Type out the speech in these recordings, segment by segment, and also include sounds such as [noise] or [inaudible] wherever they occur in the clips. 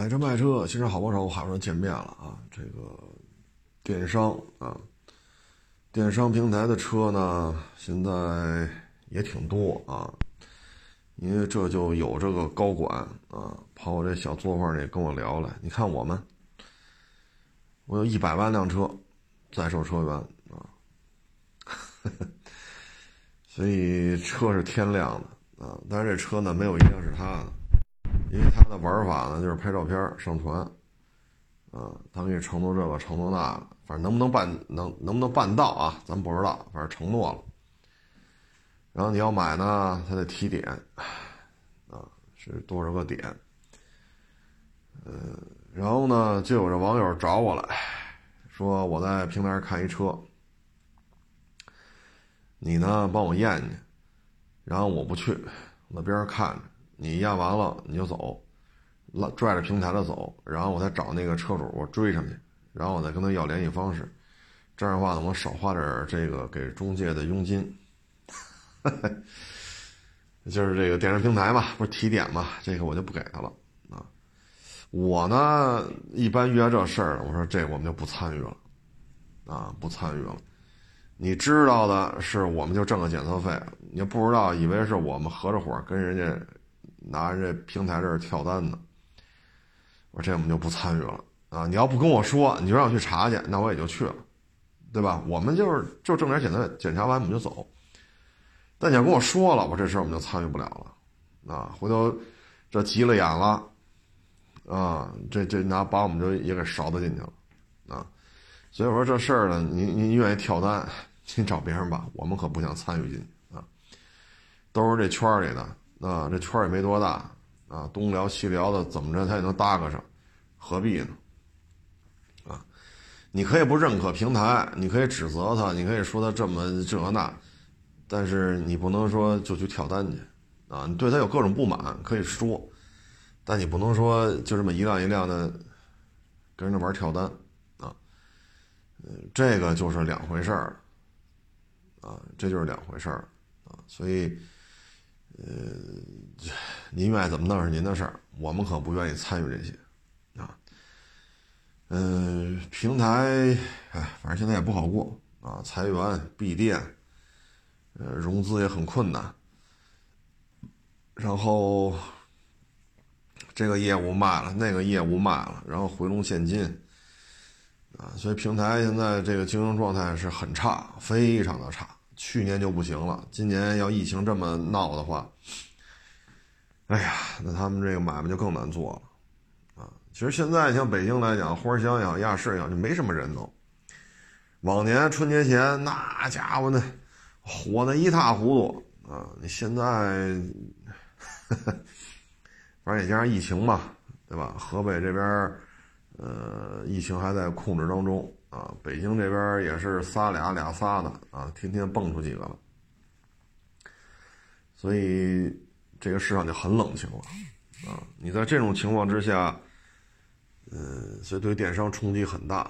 买车卖车，新车好不少，我好像见面了啊。这个电商啊，电商平台的车呢，现在也挺多啊。因为这就有这个高管啊，跑我这小作坊里跟我聊了。你看我们，我有一百万辆车，在售车源啊，[laughs] 所以车是天亮的啊。但是这车呢，没有一辆是他的。因为他的玩法呢，就是拍照片上传，啊，他给你承诺这个承诺那个，反正能不能办能能不能办到啊，咱不知道，反正承诺了。然后你要买呢，他得提点，啊，是多少个点？嗯，然后呢，就有这网友找我来，说我在平台上看一车，你呢帮我验去，然后我不去，我在边上看着。你验完了你就走，拉拽着平台的走，然后我再找那个车主，我追上去，然后我再跟他要联系方式，这样的话呢，我少花点这个给中介的佣金。[laughs] 就是这个电商平台嘛，不是提点嘛，这个我就不给他了啊。我呢，一般遇到这事儿，我说这我们就不参与了，啊，不参与了。你知道的是，我们就挣个检测费，你不知道，以为是我们合着伙跟人家。拿着这平台这儿跳单呢，我说这我们就不参与了啊！你要不跟我说，你就让我去查去，那我也就去了，对吧？我们就是就正点检测，检查完我们就走。但你要跟我说了，我这事儿我们就参与不了了啊！回头这急了眼了啊，这这拿把我们就也给勺子进去了啊！所以说这事儿呢，您您愿意跳单，[laughs] 您找别人吧，我们可不想参与进去啊！都是这圈里的。啊，这圈也没多大，啊，东聊西聊的，怎么着他也能搭个上，何必呢？啊，你可以不认可平台，你可以指责他，你可以说他这么这那，但是你不能说就去跳单去，啊，你对他有各种不满可以说，但你不能说就这么一辆一辆的跟人家玩跳单，啊，嗯，这个就是两回事儿，啊，这就是两回事儿，啊，所以。呃，您愿意怎么弄是您的事儿，我们可不愿意参与这些，啊，嗯，平台，哎，反正现在也不好过啊，裁员、闭店，呃，融资也很困难，然后这个业务卖了，那个业务卖了，然后回笼现金，啊，所以平台现在这个经营状态是很差，非常的差。去年就不行了，今年要疫情这么闹的话，哎呀，那他们这个买卖就更难做了，啊！其实现在像北京来讲，花乡也好，亚市也好，就没什么人都。往年春节前那家伙呢，火的一塌糊涂啊！你现在，[clears throat] 反正也加上疫情嘛，对吧？河北这边，呃，疫情还在控制当中。啊，北京这边也是仨俩俩仨的啊，天天蹦出几个了，所以这个市场就很冷清了啊。你在这种情况之下，嗯，所以对电商冲击很大，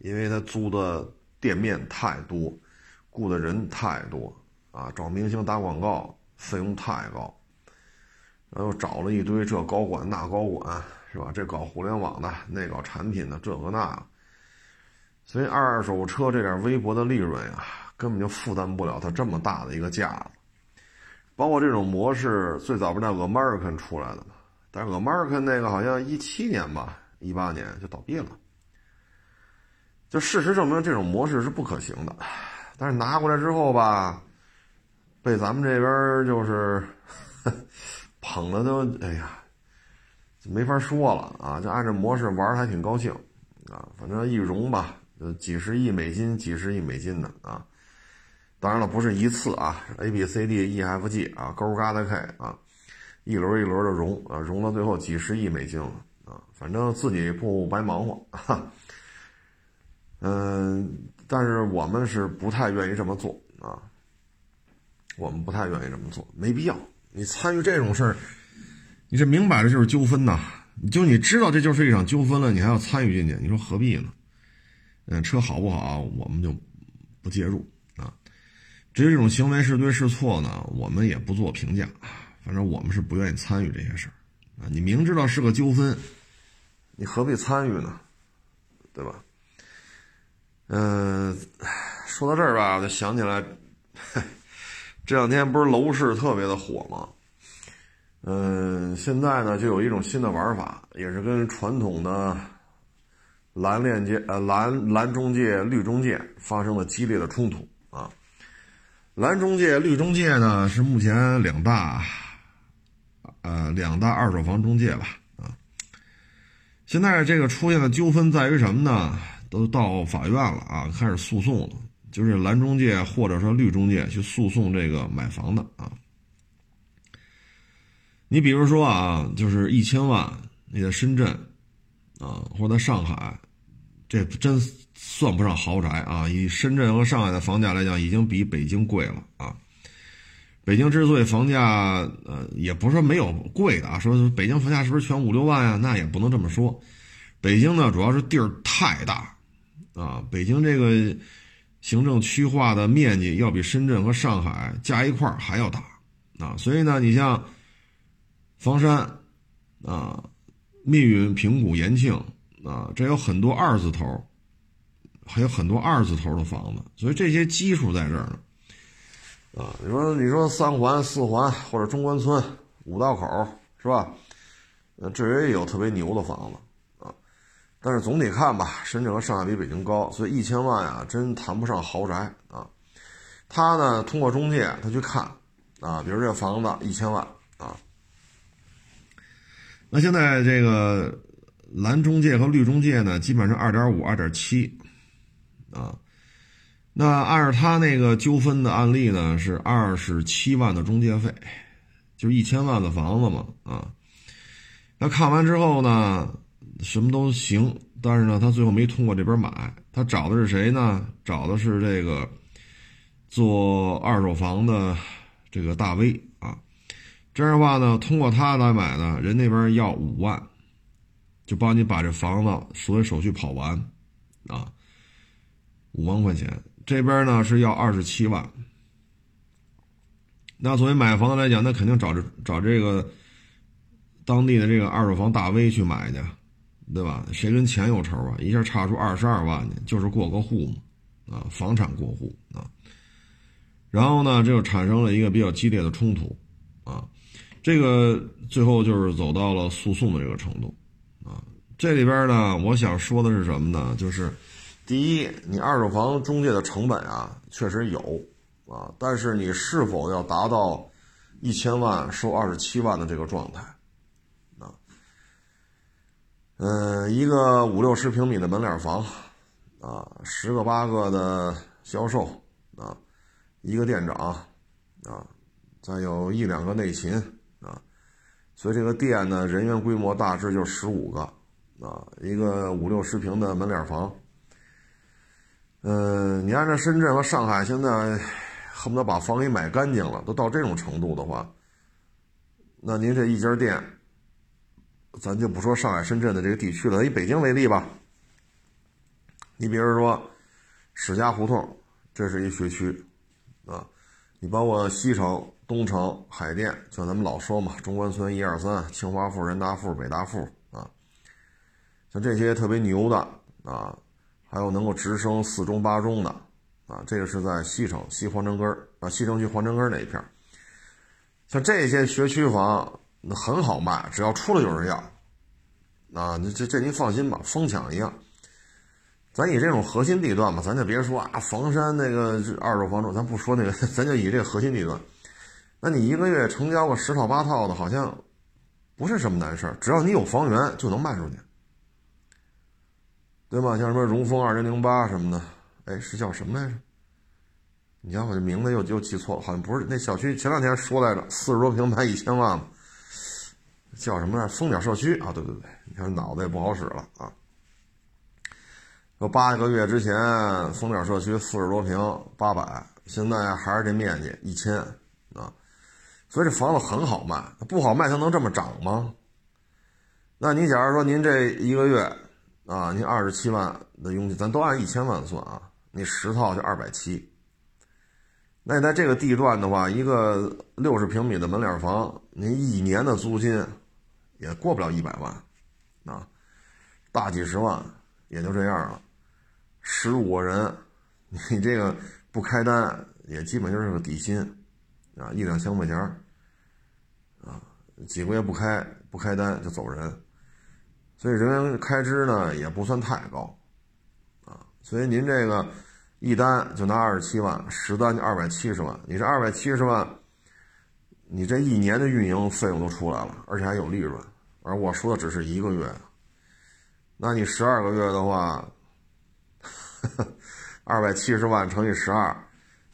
因为他租的店面太多，雇的人太多啊，找明星打广告费用太高，然后找了一堆这高管那高管是吧？这搞互联网的，那搞产品的，这个那。所以二手车这点微薄的利润呀，根本就负担不了它这么大的一个架子。包括这种模式，最早不是那 American 出来的吗？但是 American 那个好像一七年吧，一八年就倒闭了。就事实证明这种模式是不可行的。但是拿过来之后吧，被咱们这边就是 [laughs] 捧的都哎呀，没法说了啊！就按这模式玩还挺高兴啊，反正易融吧。呃，几十亿美金，几十亿美金的啊！当然了，不是一次啊，A B C D E F G 啊，勾嘎的 K 啊，一轮一轮的融啊，融到最后几十亿美金了啊！反正自己不白忙活哈。嗯，但是我们是不太愿意这么做啊，我们不太愿意这么做，没必要。你参与这种事儿，你这明摆着就是纠纷呐！你就你知道这就是一场纠纷了，你还要参与进去，你说何必呢？嗯，车好不好，我们就不介入啊。至于这种行为是对是错呢，我们也不做评价。反正我们是不愿意参与这些事儿啊。你明知道是个纠纷，你何必参与呢？对吧？嗯，说到这儿吧，我就想起来，这两天不是楼市特别的火吗？嗯，现在呢就有一种新的玩法，也是跟传统的蓝链接呃蓝蓝中介绿中介发生了激烈的冲突啊。蓝中介绿中介呢是目前两大呃两大二手房中介吧啊。现在这个出现的纠纷在于什么呢？都到法院了啊，开始诉讼了，就是蓝中介或者说绿中介去诉讼这个买房的啊。你比如说啊，就是一千万，你在深圳，啊，或者在上海，这真算不上豪宅啊。以深圳和上海的房价来讲，已经比北京贵了啊。北京之所以房价，呃，也不是说没有贵的啊，说北京房价是不是全五六万呀？那也不能这么说。北京呢，主要是地儿太大，啊，北京这个行政区划的面积要比深圳和上海加一块还要大，啊，所以呢，你像。房山，啊，密云、平谷、延庆，啊，这有很多二字头，还有很多二字头的房子，所以这些基数在这儿呢。啊，你说你说三环、四环或者中关村、五道口是吧？呃，这也有特别牛的房子啊。但是总体看吧，深圳和上海比北京高，所以一千万啊，真谈不上豪宅啊。他呢，通过中介他去看啊，比如这房子一千万啊。那现在这个蓝中介和绿中介呢，基本上二点五、二点七，啊，那按照他那个纠纷的案例呢，是二十七万的中介费，就一千万的房子嘛，啊，那看完之后呢，什么都行，但是呢，他最后没通过这边买，他找的是谁呢？找的是这个做二手房的这个大 V 啊。这样的话呢，通过他来买呢，人那边要五万，就帮你把这房子所有手续跑完，啊，五万块钱。这边呢是要二十七万。那作为买房子来讲，那肯定找这找这个当地的这个二手房大 V 去买去，对吧？谁跟钱有仇啊？一下差出二十二万去，就是过个户嘛，啊，房产过户啊。然后呢，这就产生了一个比较激烈的冲突，啊。这个最后就是走到了诉讼的这个程度，这里边呢，我想说的是什么呢？就是，第一，你二手房中介的成本啊，确实有，啊，但是你是否要达到一千万收二十七万的这个状态，啊，嗯，一个五六十平米的门脸房，啊，十个八个的销售，啊，一个店长，啊，再有一两个内勤啊。所以这个店呢，人员规模大致就十五个，啊，一个五六十平的门脸房。嗯，你按照深圳和上海现在恨不得把房给买干净了，都到这种程度的话，那您这一家店，咱就不说上海、深圳的这个地区了，以北京为例吧。你比如说史家胡同，这是一学区，啊，你包括西城。东城海淀，就咱们老说嘛，中关村一二三，清华附、人大附、北大附，像这些特别牛的啊，还有能够直升四中八中的啊，这个是在西城西环城根儿啊，西城区环城根那一片像这些学区房，那很好卖，只要出了有人要啊，这这您放心吧，疯抢一样。咱以这种核心地段嘛，咱就别说啊，房山那个二手房主，咱不说那个，[laughs] 咱就以这个核心地段。那你一个月成交个十套八套的，好像不是什么难事儿，只要你有房源就能卖出去，对吧？像什么荣丰二零零八什么的，哎，是叫什么来着？你瞧我这名字又又记错了，好像不是那小区。前两天说来着，四十多平卖一千万，叫什么来？蜂鸟社区啊，对对对，你看脑子也不好使了啊。说八个月之前蜂鸟社区四十多平八百，现在还是这面积一千啊。所以这房子很好卖，不好卖它能这么涨吗？那你假如说您这一个月啊，您二十七万的佣金，咱都按一千万算啊，你十套就二百七。那你在这个地段的话，一个六十平米的门脸房，您一年的租金也过不了一百万啊。大几十万也就这样了，十五个人，你这个不开单也基本就是个底薪啊，一两千块钱啊，几个月不开不开单就走人，所以人员开支呢也不算太高啊，所以您这个一单就拿二十七万，十单就二百七十万，你这二百七十万。你这一年的运营费用都出来了，而且还有利润，而我说的只是一个月，那你十二个月的话，二百七十万乘以十二，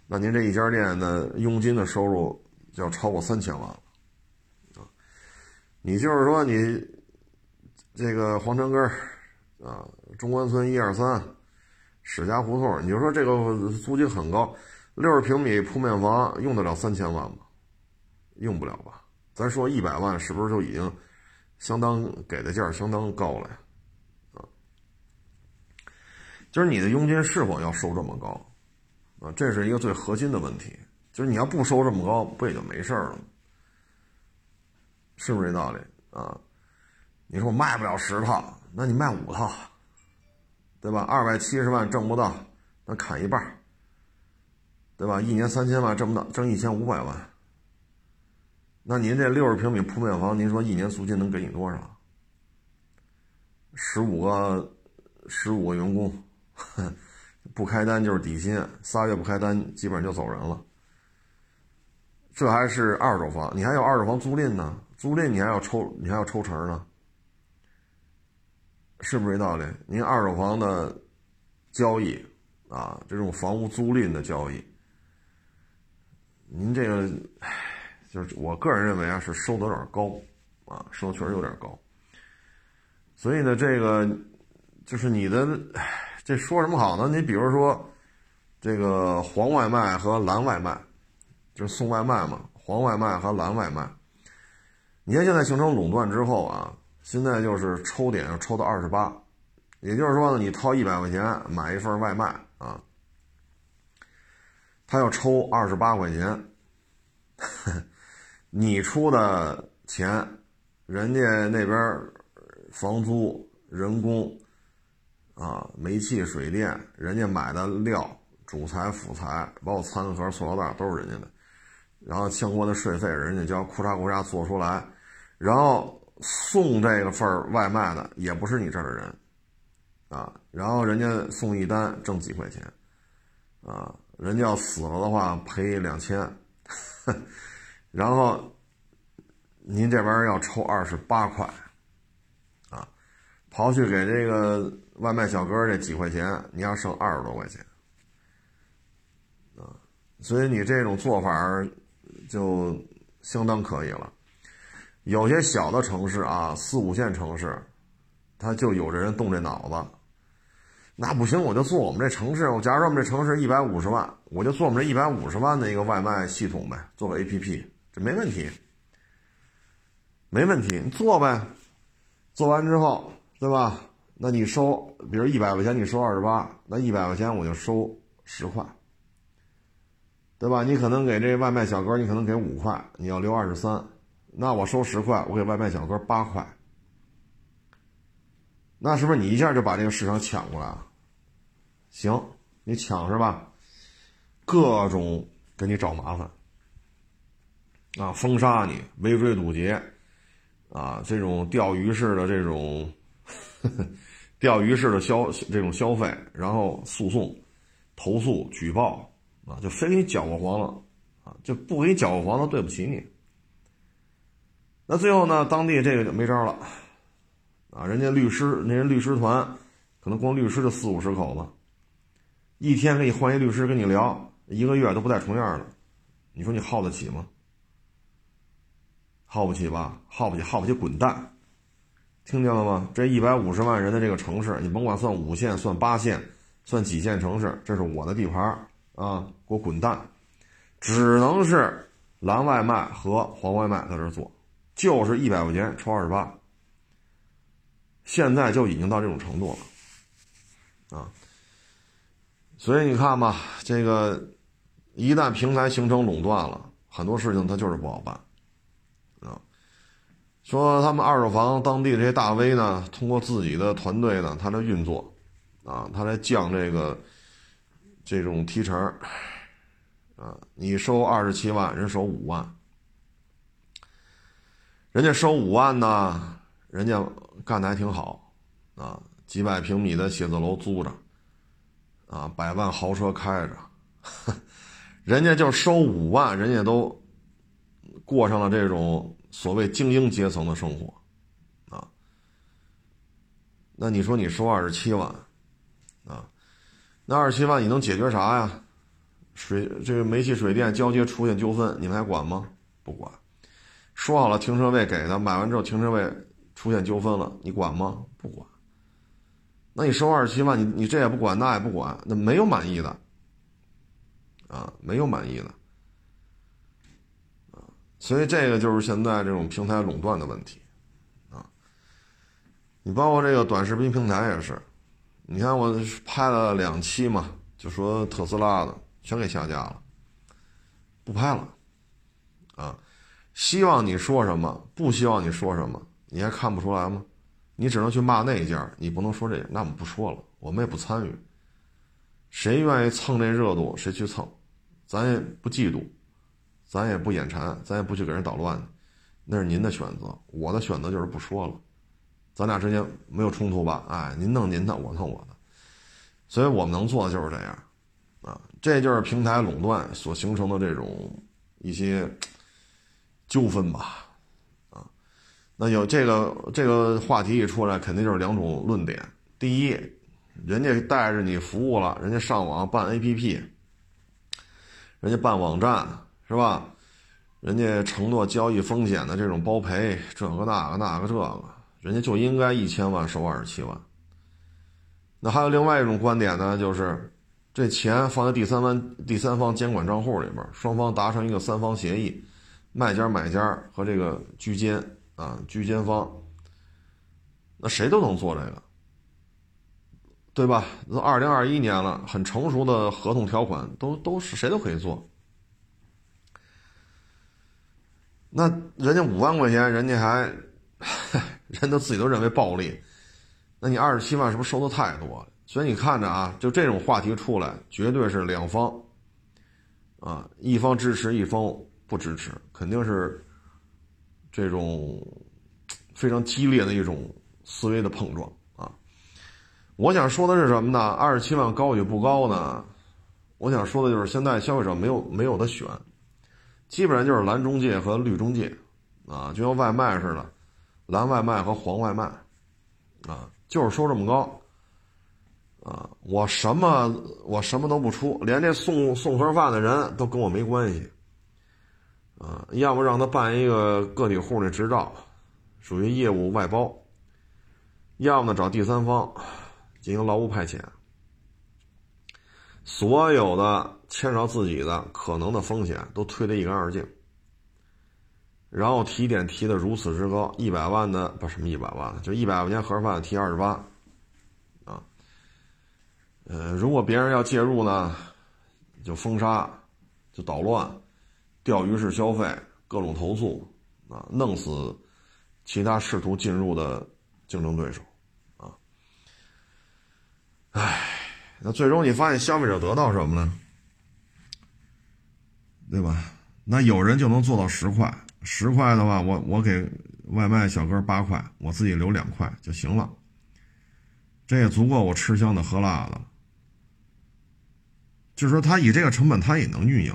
那您这一家店的佣金的收入就要超过三千万了，啊，你就是说你这个皇城根啊，中关村一二三，史家胡同，你就说这个租金很高，六十平米铺面房用得了三千万吗？用不了吧？咱说一百万是不是就已经相当给的价相当高了呀？啊，就是你的佣金是否要收这么高啊？这是一个最核心的问题。就是你要不收这么高，不也就没事了吗？是不是这道理啊？你说我卖不了十套，那你卖五套，对吧？二百七十万挣不到，那砍一半，对吧？一年三千万挣不到，挣一千五百万。那您这六十平米铺面房，您说一年租金能给你多少？十五个，十五个员工，[laughs] 不开单就是底薪，仨月不开单，基本上就走人了。这还是二手房，你还有二手房租赁呢，租赁你还要抽，你还要抽成呢，是不是这道理？您二手房的交易啊，这种房屋租赁的交易，您这个，唉。就是我个人认为啊，是收的有点高，啊，收的确实有点高。所以呢，这个就是你的，这说什么好呢？你比如说，这个黄外卖和蓝外卖，就是送外卖嘛，黄外卖和蓝外卖。你看现在形成垄断之后啊，现在就是抽点要抽到二十八，也就是说呢，你掏一百块钱买一份外卖啊，他要抽二十八块钱。你出的钱，人家那边房租、人工，啊，煤气、水电，人家买的料、主材、辅材，包括餐盒、塑料袋都是人家的，然后相关的税费人家交，库嚓库嚓做出来，然后送这个份外卖的也不是你这儿的人，啊，然后人家送一单挣几块钱，啊，人家要死了的话赔两千。然后，您这边要抽二十八块，啊，刨去给这个外卖小哥这几块钱，你要剩二十多块钱，啊，所以你这种做法就相当可以了。有些小的城市啊，四五线城市，他就有的人动这脑子，那不行，我就做我们这城市。我假如说我们这城市一百五十万，我就做我们这一百五十万的一个外卖系统呗，做个 APP。这没问题，没问题，你做呗，做完之后，对吧？那你收，比如一百块钱，你收二十八，那一百块钱我就收十块，对吧？你可能给这外卖小哥，你可能给五块，你要留二十三，那我收十块，我给外卖小哥八块，那是不是你一下就把这个市场抢过来了？行，你抢是吧？各种给你找麻烦。啊，封杀你，围追堵截，啊，这种钓鱼式的这种 [laughs] 钓鱼式的消这种消费，然后诉讼、投诉、举报，啊，就非给你搅和黄了，啊，就不给你搅和黄了，对不起你。那最后呢，当地这个就没招了，啊，人家律师，那人律师团，可能光律师就四五十口子，一天给你换一律师跟你聊，一个月都不带重样的，你说你耗得起吗？耗不起吧？耗不起，耗不起，滚蛋！听见了吗？这一百五十万人的这个城市，你甭管算五线、算八线、算几线城市，这是我的地盘啊！给我滚蛋！只能是蓝外卖和黄外卖在这做，就是一百块钱抽二十八。现在就已经到这种程度了啊！所以你看吧，这个一旦平台形成垄断了，很多事情它就是不好办啊。说他们二手房当地这些大 V 呢，通过自己的团队呢，他来运作，啊，他来降这个这种提成，啊，你收二十七万，人收五万，人家收五万呢，人家干的还挺好，啊，几百平米的写字楼租着，啊，百万豪车开着，[laughs] 人家就收五万，人家都过上了这种。所谓精英阶层的生活，啊，那你说你收二十七万，啊，那二十七万你能解决啥呀？水这个煤气水电交接出现纠纷，你们还管吗？不管。说好了停车位给的，买完之后停车位出现纠纷了，你管吗？不管。那你收二十七万，你你这也不管，那也不管，那没有满意的，啊，没有满意的。啊所以这个就是现在这种平台垄断的问题，啊，你包括这个短视频平台也是，你看我拍了两期嘛，就说特斯拉的全给下架了，不拍了，啊，希望你说什么，不希望你说什么，你还看不出来吗？你只能去骂那一家，你不能说这，那我们不说了，我们也不参与，谁愿意蹭这热度谁去蹭，咱也不嫉妒。咱也不眼馋，咱也不去给人捣乱，那是您的选择。我的选择就是不说了，咱俩之间没有冲突吧？哎，您弄您的，我弄我的，所以我们能做的就是这样，啊，这就是平台垄断所形成的这种一些纠纷吧，啊，那有这个这个话题一出来，肯定就是两种论点。第一，人家带着你服务了，人家上网办 APP，人家办网站。是吧？人家承诺交易风险的这种包赔，这个那个那个这个，人家就应该一千万收二十七万。那还有另外一种观点呢，就是这钱放在第三方第三方监管账户里边，双方达成一个三方协议，卖家、买家和这个居间啊居间方，那谁都能做这个，对吧？都二零二一年了，很成熟的合同条款都都是谁都可以做。那人家五万块钱，人家还，[laughs] 人都自己都认为暴利，那你二十七万是不是收的太多了？所以你看着啊，就这种话题出来，绝对是两方，啊，一方支持，一方不支持，肯定是这种非常激烈的一种思维的碰撞啊。我想说的是什么呢？二十七万高与不高呢？我想说的就是现在消费者没有没有的选。基本上就是蓝中介和绿中介，啊，就像外卖似的，蓝外卖和黄外卖，啊，就是收这么高，啊，我什么我什么都不出，连这送送盒饭的人都跟我没关系，啊，要么让他办一个个体户的执照，属于业务外包，要么呢找第三方进行劳务派遣，所有的。牵扯自己的可能的风险都推得一干二净，然后提点提的如此之高，一百万的不什么一百万，就一百块钱盒饭提二十八，啊，呃，如果别人要介入呢，就封杀，就捣乱，钓鱼式消费，各种投诉，啊，弄死其他试图进入的竞争对手，啊，唉，那最终你发现消费者得到什么呢？对吧？那有人就能做到十块，十块的话，我我给外卖小哥八块，我自己留两块就行了。这也足够我吃香的喝辣的。就是说，他以这个成本，他也能运营。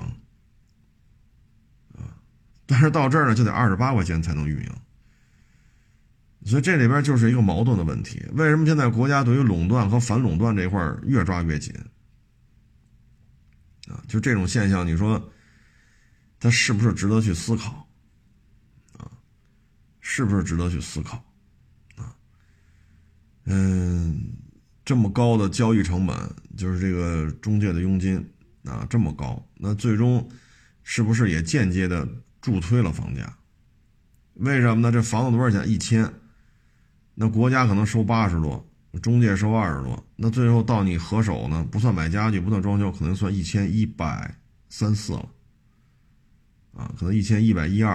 但是到这儿呢，就得二十八块钱才能运营。所以这里边就是一个矛盾的问题。为什么现在国家对于垄断和反垄断这块越抓越紧啊？就这种现象，你说？它是不是值得去思考？啊，是不是值得去思考？啊，嗯，这么高的交易成本，就是这个中介的佣金啊，这么高，那最终是不是也间接的助推了房价？为什么呢？这房子多少钱？一千，那国家可能收八十多，中介收二十多，那最后到你合手呢？不算买家具，不算装修，可能算一千一百三四了。啊，可能一千一百一二，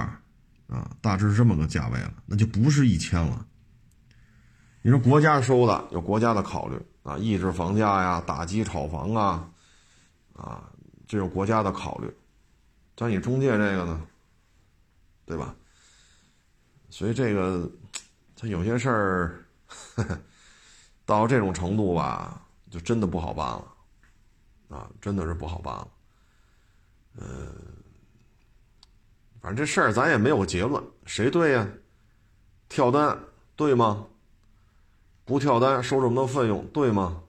啊，大致是这么个价位了，那就不是一千了。你说国家收的有国家的考虑啊，抑制房价呀，打击炒房啊，啊，这有国家的考虑。但你中介这个呢，对吧？所以这个，[tsk] 他有些事儿 [laughs] 到这种程度吧，就真的不好办了，啊，真的是不好办了。嗯，反正这事儿咱也没有结论，谁对呀？跳单对吗？不跳单收这么多费用对吗？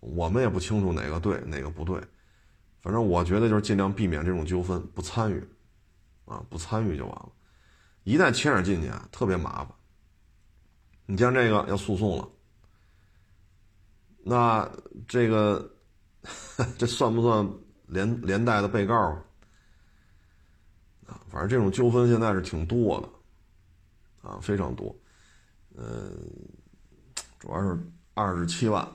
我们也不清楚哪个对哪个不对。反正我觉得就是尽量避免这种纠纷，不参与，啊，不参与就完了。一旦牵扯进去啊，特别麻烦。你像这个要诉讼了，那这个 [laughs] 这算不算连连带的被告啊？反正这种纠纷现在是挺多的，啊，非常多。嗯，主要是二十七万。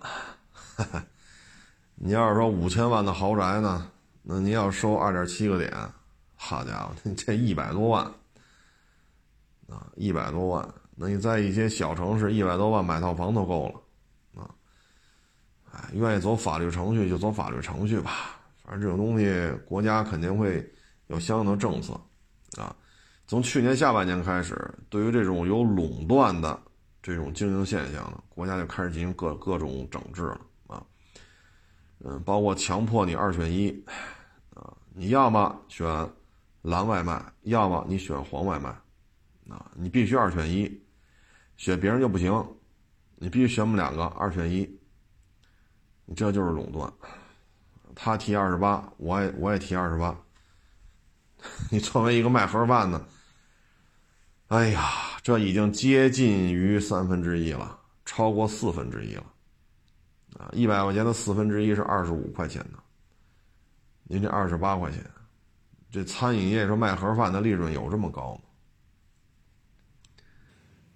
[laughs] 你要是说五千万的豪宅呢，那你要收二点七个点，好家伙，这一百多万啊，一百多万。那你在一些小城市，一百多万买套房都够了啊。哎，愿意走法律程序就走法律程序吧，反正这种东西国家肯定会有相应的政策啊。从去年下半年开始，对于这种有垄断的这种经营现象呢，国家就开始进行各各种整治了啊。嗯，包括强迫你二选一，啊，你要么选蓝外卖，要么你选黄外卖，啊，你必须二选一，选别人就不行，你必须选我们两个二选一，你这就是垄断，他提二十八，我也我也提二十八，[laughs] 你作为一个卖盒饭的，哎呀，这已经接近于三分之一了，超过四分之一了。啊，一百块钱的四分之一是二十五块钱的，您这二十八块钱，这餐饮业说卖盒饭的利润有这么高吗？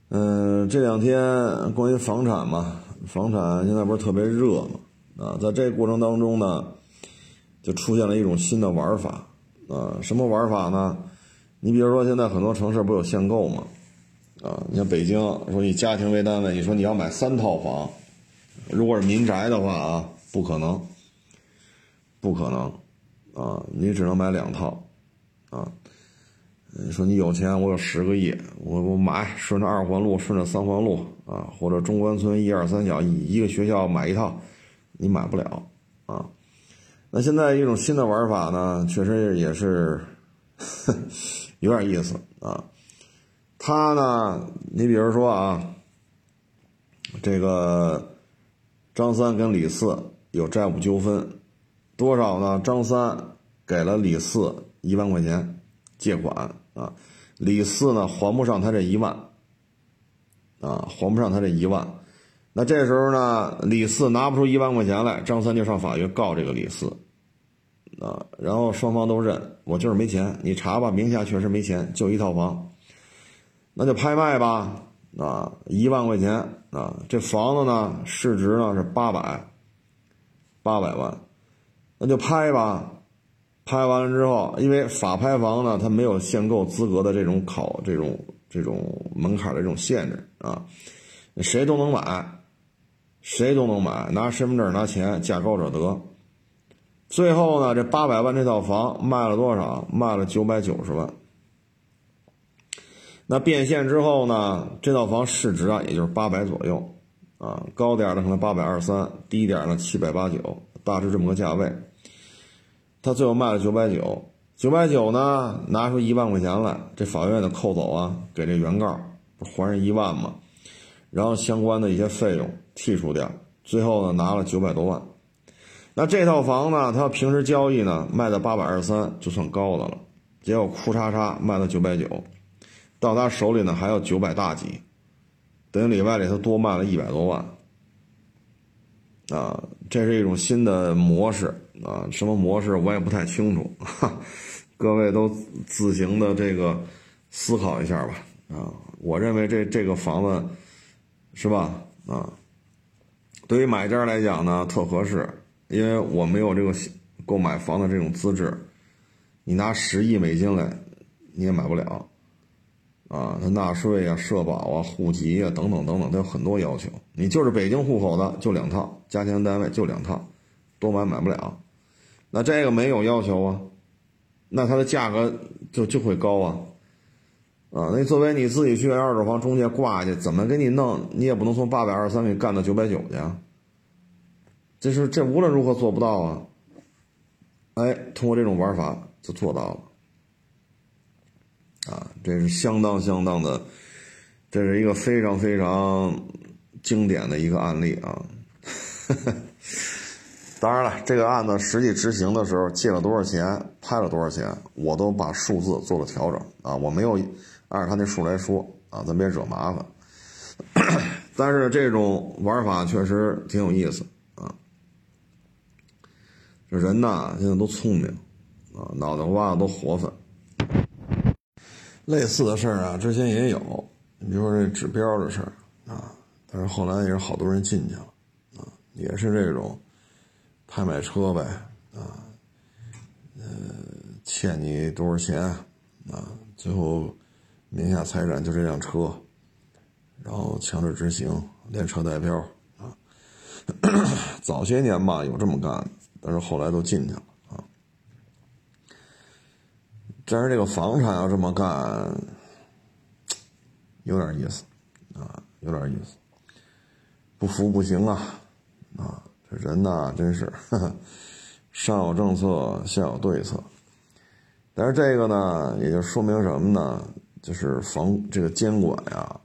嗯，这两天关于房产嘛，房产现在不是特别热嘛？啊，在这过程当中呢，就出现了一种新的玩法啊，什么玩法呢？你比如说现在很多城市不有限购吗？啊，你像北京说以家庭为单位，你说你要买三套房。如果是民宅的话啊，不可能，不可能，啊，你只能买两套，啊，你说你有钱，我有十个亿，我我买顺着二环路，顺着三环路啊，或者中关村一二三小一一个学校买一套，你买不了，啊，那现在一种新的玩法呢，确实也是 [laughs] 有点意思啊，他呢，你比如说啊，这个。张三跟李四有债务纠纷，多少呢？张三给了李四一万块钱借款啊，李四呢还不上他这一万，啊，还不上他这一万，那这时候呢，李四拿不出一万块钱来，张三就上法院告这个李四，啊，然后双方都认，我就是没钱，你查吧，名下确实没钱，就一套房，那就拍卖吧。啊，一万块钱啊！这房子呢，市值呢是八百，八百万，那就拍吧。拍完了之后，因为法拍房呢，它没有限购资格的这种考、这种、这种门槛的这种限制啊，谁都能买，谁都能买，拿身份证拿钱，价高者得。最后呢，这八百万这套房卖了多少？卖了九百九十万。那变现之后呢？这套房市值啊，也就是八百左右，啊，高点的可能八百二三，低点呢七百八九，大致这么个价位。他最后卖了九百九，九百九呢，拿出一万块钱来，这法院的扣走啊，给这原告不还人一万吗？然后相关的一些费用剔除掉，最后呢拿了九百多万。那这套房呢，他平时交易呢卖到八百二三就算高的了，结果哭嚓嚓卖到九百九。到他手里呢，还要九百大几，等于里外里头多卖了一百多万，啊，这是一种新的模式啊，什么模式我也不太清楚，各位都自行的这个思考一下吧，啊，我认为这这个房子是吧，啊，对于买家来讲呢特合适，因为我没有这个购买房的这种资质，你拿十亿美金来你也买不了。啊，他纳税啊、社保啊、户籍啊等等等等，他有很多要求。你就是北京户口的，就两套，家庭单位就两套，多买买不了。那这个没有要求啊，那它的价格就就会高啊。啊，那作为你自己去二手房中介挂去，怎么给你弄？你也不能从八百二十三给干到九百九去啊。这是这无论如何做不到啊。哎，通过这种玩法就做到了。啊，这是相当相当的，这是一个非常非常经典的一个案例啊。[laughs] 当然了，这个案子实际执行的时候借了多少钱，拍了多少钱，我都把数字做了调整啊，我没有按照他那数来说啊，咱别惹麻烦。[coughs] 但是这种玩法确实挺有意思啊。这人呐，现在都聪明啊，脑袋瓜子都活泛。类似的事儿啊，之前也有，你比如说这指标的事儿啊，但是后来也是好多人进去了啊，也是这种拍卖车呗啊，呃，欠你多少钱啊，最后名下财产就这辆车，然后强制执行，连车带标啊，[coughs] 早些年吧有这么干，但是后来都进去了啊。但是这个房产要这么干，有点意思，啊，有点意思，不服不行啊，啊，这人呐，真是，上有政策，下有对策。但是这个呢，也就说明什么呢？就是房这个监管呀，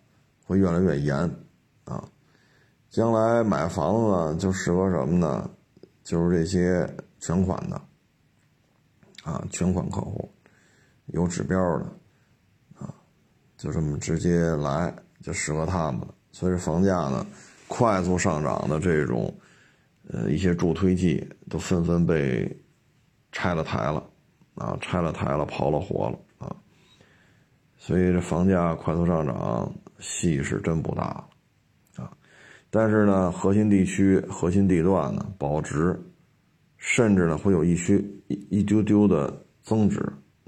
会越来越严，啊，将来买房子就适合什么呢？就是这些全款的，啊，全款客户。有指标的，啊，就这么直接来就适合他们了。所以房价呢，快速上涨的这种，呃，一些助推剂都纷纷被拆了台了，啊，拆了台了，刨了活了啊。所以这房价快速上涨，戏是真不大了，啊。但是呢，核心地区、核心地段呢保值，甚至呢会有一些一一丢丢的增值。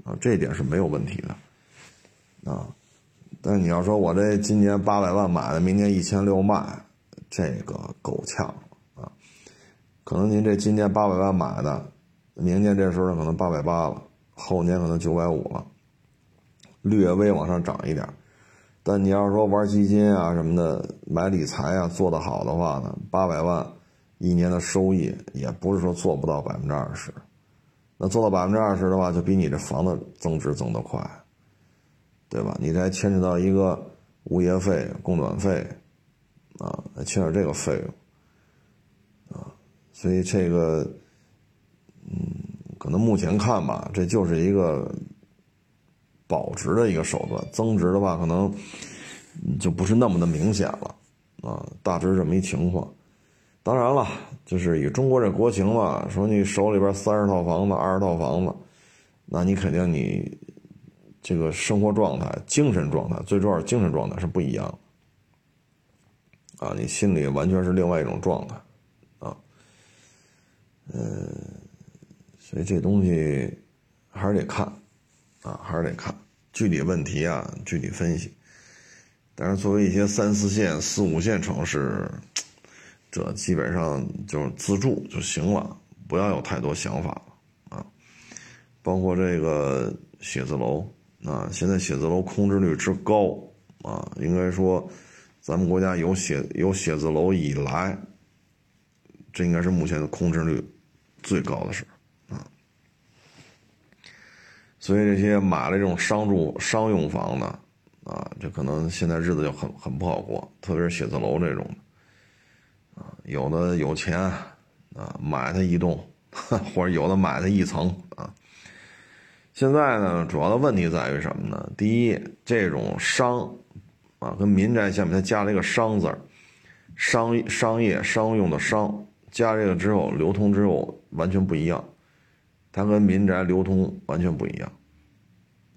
啊，这点是没有问题的，啊，但你要说我这今年八百万买的，明年一千六卖，这个够呛！可能您这今年八百万买的，明年这时候可能八百八了，后年可能九百五了，略微往上涨一点。但你要说玩基金啊什么的，买理财啊做得好的话呢，八百万一年的收益也不是说做不到百分之二十。那做到百分之二十的话，就比你这房子增值增得快，对吧？你才牵扯到一个物业费、供暖费，啊，牵扯这个费用，所以这个，嗯，可能目前看吧，这就是一个保值的一个手段，增值的话可能就不是那么的明显了，啊，大致这么一情况。当然了，就是以中国这国情嘛，说你手里边三十套房子、二十套房子，那你肯定你这个生活状态、精神状态，最重要是精神状态是不一样啊，你心里完全是另外一种状态，嗯，所以这东西还是得看啊，还是得看具体问题啊，具体分析。但是作为一些三四线、四五线城市。这基本上就是自住就行了，不要有太多想法了啊！包括这个写字楼啊，现在写字楼空置率之高啊，应该说咱们国家有写有写字楼以来，这应该是目前的空置率最高的时候啊。所以这些买了这种商住商用房的啊，这可能现在日子就很很不好过，特别是写字楼这种。啊，有的有钱，啊，买它一栋，[laughs] 或者有的买它一层啊。现在呢，主要的问题在于什么呢？第一，这种商，啊，跟民宅相比，它加了一个商字，商商业商用的商，加这个之后，流通之后完全不一样，它跟民宅流通完全不一样，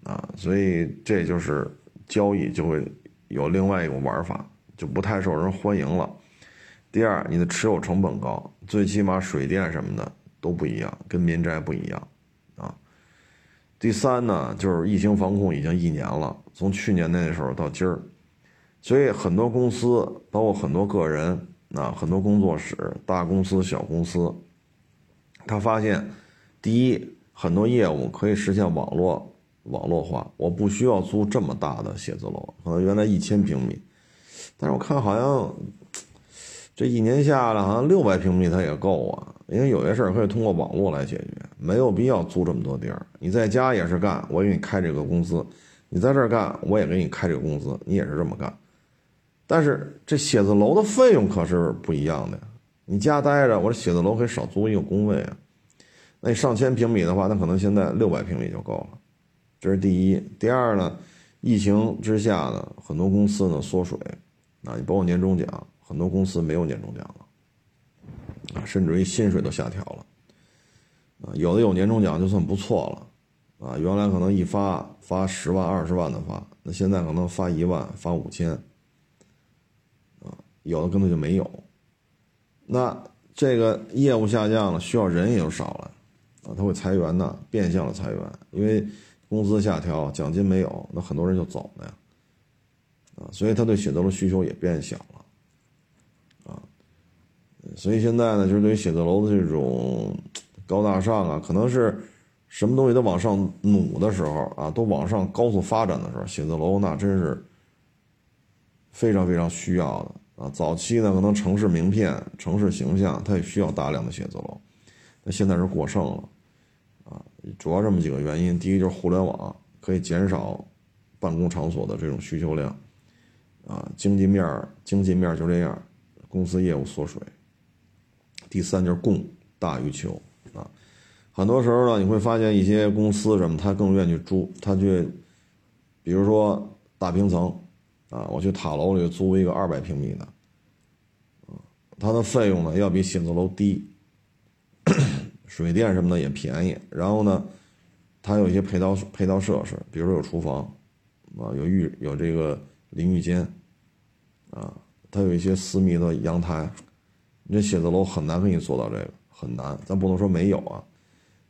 啊，所以这就是交易就会有另外一种玩法，就不太受人欢迎了。第二，你的持有成本高，最起码水电什么的都不一样，跟民宅不一样，啊，第三呢，就是疫情防控已经一年了，从去年那时候到今儿，所以很多公司，包括很多个人，啊，很多工作室，大公司、小公司，他发现，第一，很多业务可以实现网络网络化，我不需要租这么大的写字楼，可能原来一千平米，但是我看好像这一年下来，好像六百平米它也够啊。因为有些事儿可以通过网络来解决，没有必要租这么多地儿。你在家也是干，我给你开这个工资；你在这儿干，我也给你开这个工资，你也是这么干。但是这写字楼的费用可是不一样的。你家待着，我这写字楼可以少租一个工位啊。那你上千平米的话，那可能现在六百平米就够了。这是第一。第二呢，疫情之下呢，很多公司呢缩水，啊，你包括年终奖，很多公司没有年终奖了。啊，甚至于薪水都下调了，啊，有的有年终奖就算不错了，啊，原来可能一发发十万、二十万的发，那现在可能发一万、发五千，啊，有的根本就没有，那这个业务下降了，需要人也就少了，啊，他会裁员的，变相的裁员，因为工资下调，奖金没有，那很多人就走了呀，啊，所以他对写字楼需求也变小了。所以现在呢，就是对于写字楼的这种高大上啊，可能是什么东西都往上努的时候啊，都往上高速发展的时候，写字楼那真是非常非常需要的啊。早期呢，可能城市名片、城市形象，它也需要大量的写字楼，那现在是过剩了啊。主要这么几个原因，第一就是互联网可以减少办公场所的这种需求量啊，经济面经济面就这样，公司业务缩水。第三就是供大于求啊，很多时候呢，你会发现一些公司什么，他更愿意去租，他去，比如说大平层，啊，我去塔楼里租一个二百平米的，啊，它的费用呢要比写字楼低，水电什么的也便宜，然后呢，它有一些配套配套设施，比如说有厨房，啊，有浴有这个淋浴间，啊，它有一些私密的阳台。你这写字楼很难给你做到这个，很难。咱不能说没有啊，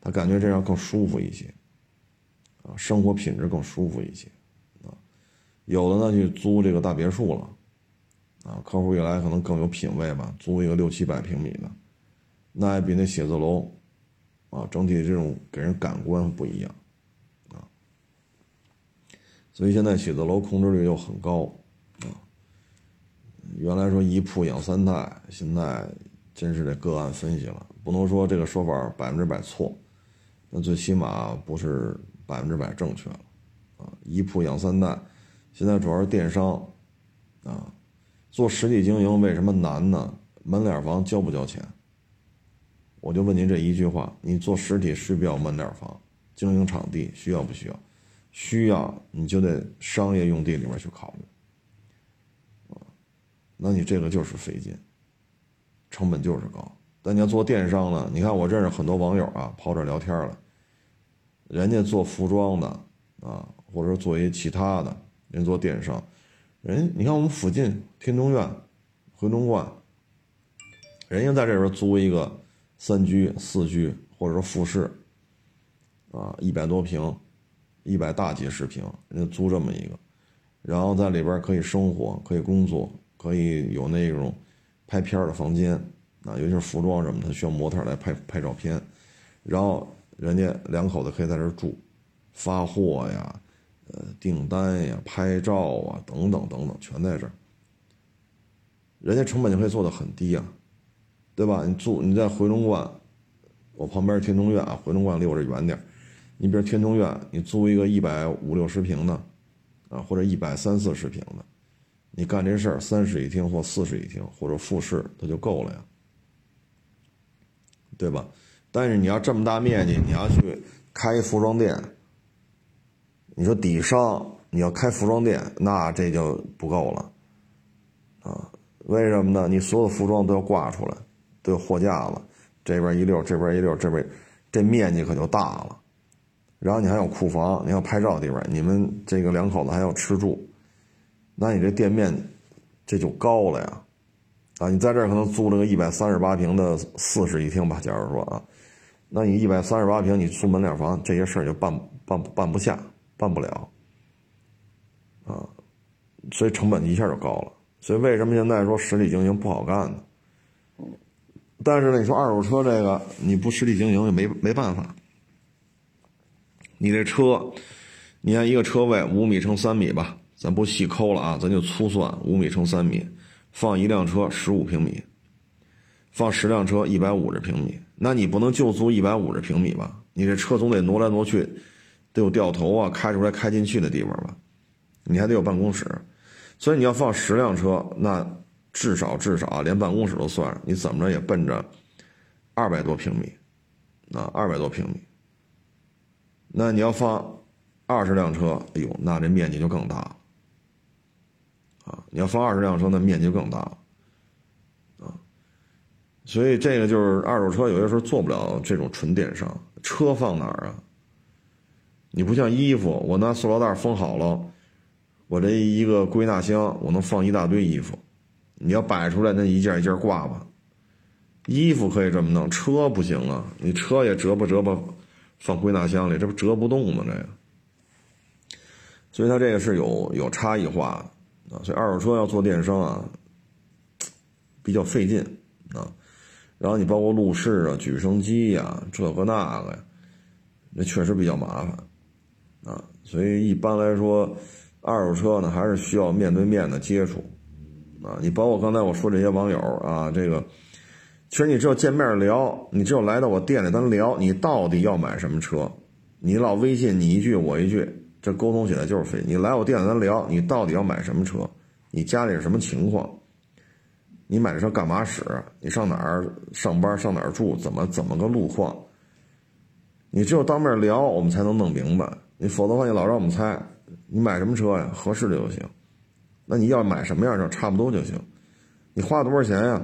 他感觉这样更舒服一些，啊，生活品质更舒服一些，有的呢去租这个大别墅了，啊，客户一来可能更有品位吧，租一个六七百平米的，那也比那写字楼，啊，整体这种给人感官不一样，啊，所以现在写字楼空置率又很高。啊原来说一铺养三代，现在真是得个案分析了，不能说这个说法百分之百错，那最起码不是百分之百正确了，啊，一铺养三代，现在主要是电商，啊，做实体经营为什么难呢？门脸房交不交钱？我就问您这一句话，你做实体需不要门脸房？经营场地需要不需要？需要，你就得商业用地里面去考虑。啊那你这个就是费劲，成本就是高。但你要做电商呢？你看我认识很多网友啊，跑这聊天了，人家做服装的啊，或者说做一些其他的，人做电商，人你看我们附近天通苑、回龙观，人家在这边租一个三居、四居，或者说复式，啊，一百多平，一百大几十平，人家租这么一个，然后在里边可以生活，可以工作。可以有那种拍片的房间啊，尤其是服装什么的，需要模特来拍拍照片，然后人家两口子可以在这住，发货呀，呃，订单呀，拍照啊，等等等等，全在这儿。人家成本就可以做的很低啊，对吧？你住你在回龙观，我旁边天通苑啊，回龙观离我这远点你比如天通苑，你租一个一百五六十平的，啊，或者一百三四十平的。你干这事儿，三室一厅或四室一厅或者复式，它就够了呀，对吧？但是你要这么大面积，你要去开服装店，你说底商你要开服装店，那这就不够了，啊？为什么呢？你所有服装都要挂出来，都有货架子，这边一溜，这边一溜，这边这面积可就大了。然后你还有库房，你要拍照的地方，你们这个两口子还要吃住。那你这店面，这就高了呀，啊，你在这儿可能租了个一百三十八平的四室一厅吧，假如说啊，那你一百三十八平，你出门脸房，这些事儿就办办办不下，办不了，啊，所以成本一下就高了。所以为什么现在说实体经营不好干呢？但是呢，你说二手车这个你不实体经营也没没办法。你这车，你看一个车位五米乘三米吧，咱不细抠了啊，咱就粗算五米乘三米，放一辆车十五平米，放十辆车一百五十平米，那你不能就租一百五十平米吧？你这车总得挪来挪去，得有掉头啊，开出来开进去的地方吧？你还得有办公室，所以你要放十辆车，那至少至少连办公室都算上，你怎么着也奔着二百多平米，啊，二百多平米。那你要放二十辆车，哎呦，那这面积就更大了啊！你要放二十辆车，那面积就更大了啊！所以这个就是二手车有些时候做不了这种纯电商。车放哪儿啊？你不像衣服，我拿塑料袋封好了，我这一个归纳箱，我能放一大堆衣服。你要摆出来，那一件一件挂吧。衣服可以这么弄，车不行啊！你车也折吧折吧。放归纳箱里，这不折不动吗？这个，所以它这个是有有差异化的啊。所以二手车要做电商啊，比较费劲啊。然后你包括路试啊、举升机呀、这个那个呀，那确实比较麻烦。所以一般来说，二手车呢还是需要面对面的接触啊。你包括刚才我说这些网友啊，这个。其实你只有见面聊，你只有来到我店里咱聊，你到底要买什么车？你老微信你一句我一句，这沟通起来就是费。你来我店里咱聊，你到底要买什么车？你家里是什么情况？你买车干嘛使？你上哪儿上班？上哪儿住？怎么怎么个路况？你只有当面聊，我们才能弄明白。你否则的话，你老让我们猜，你买什么车呀？合适的就行。那你要买什么样的差不多就行。你花多少钱呀？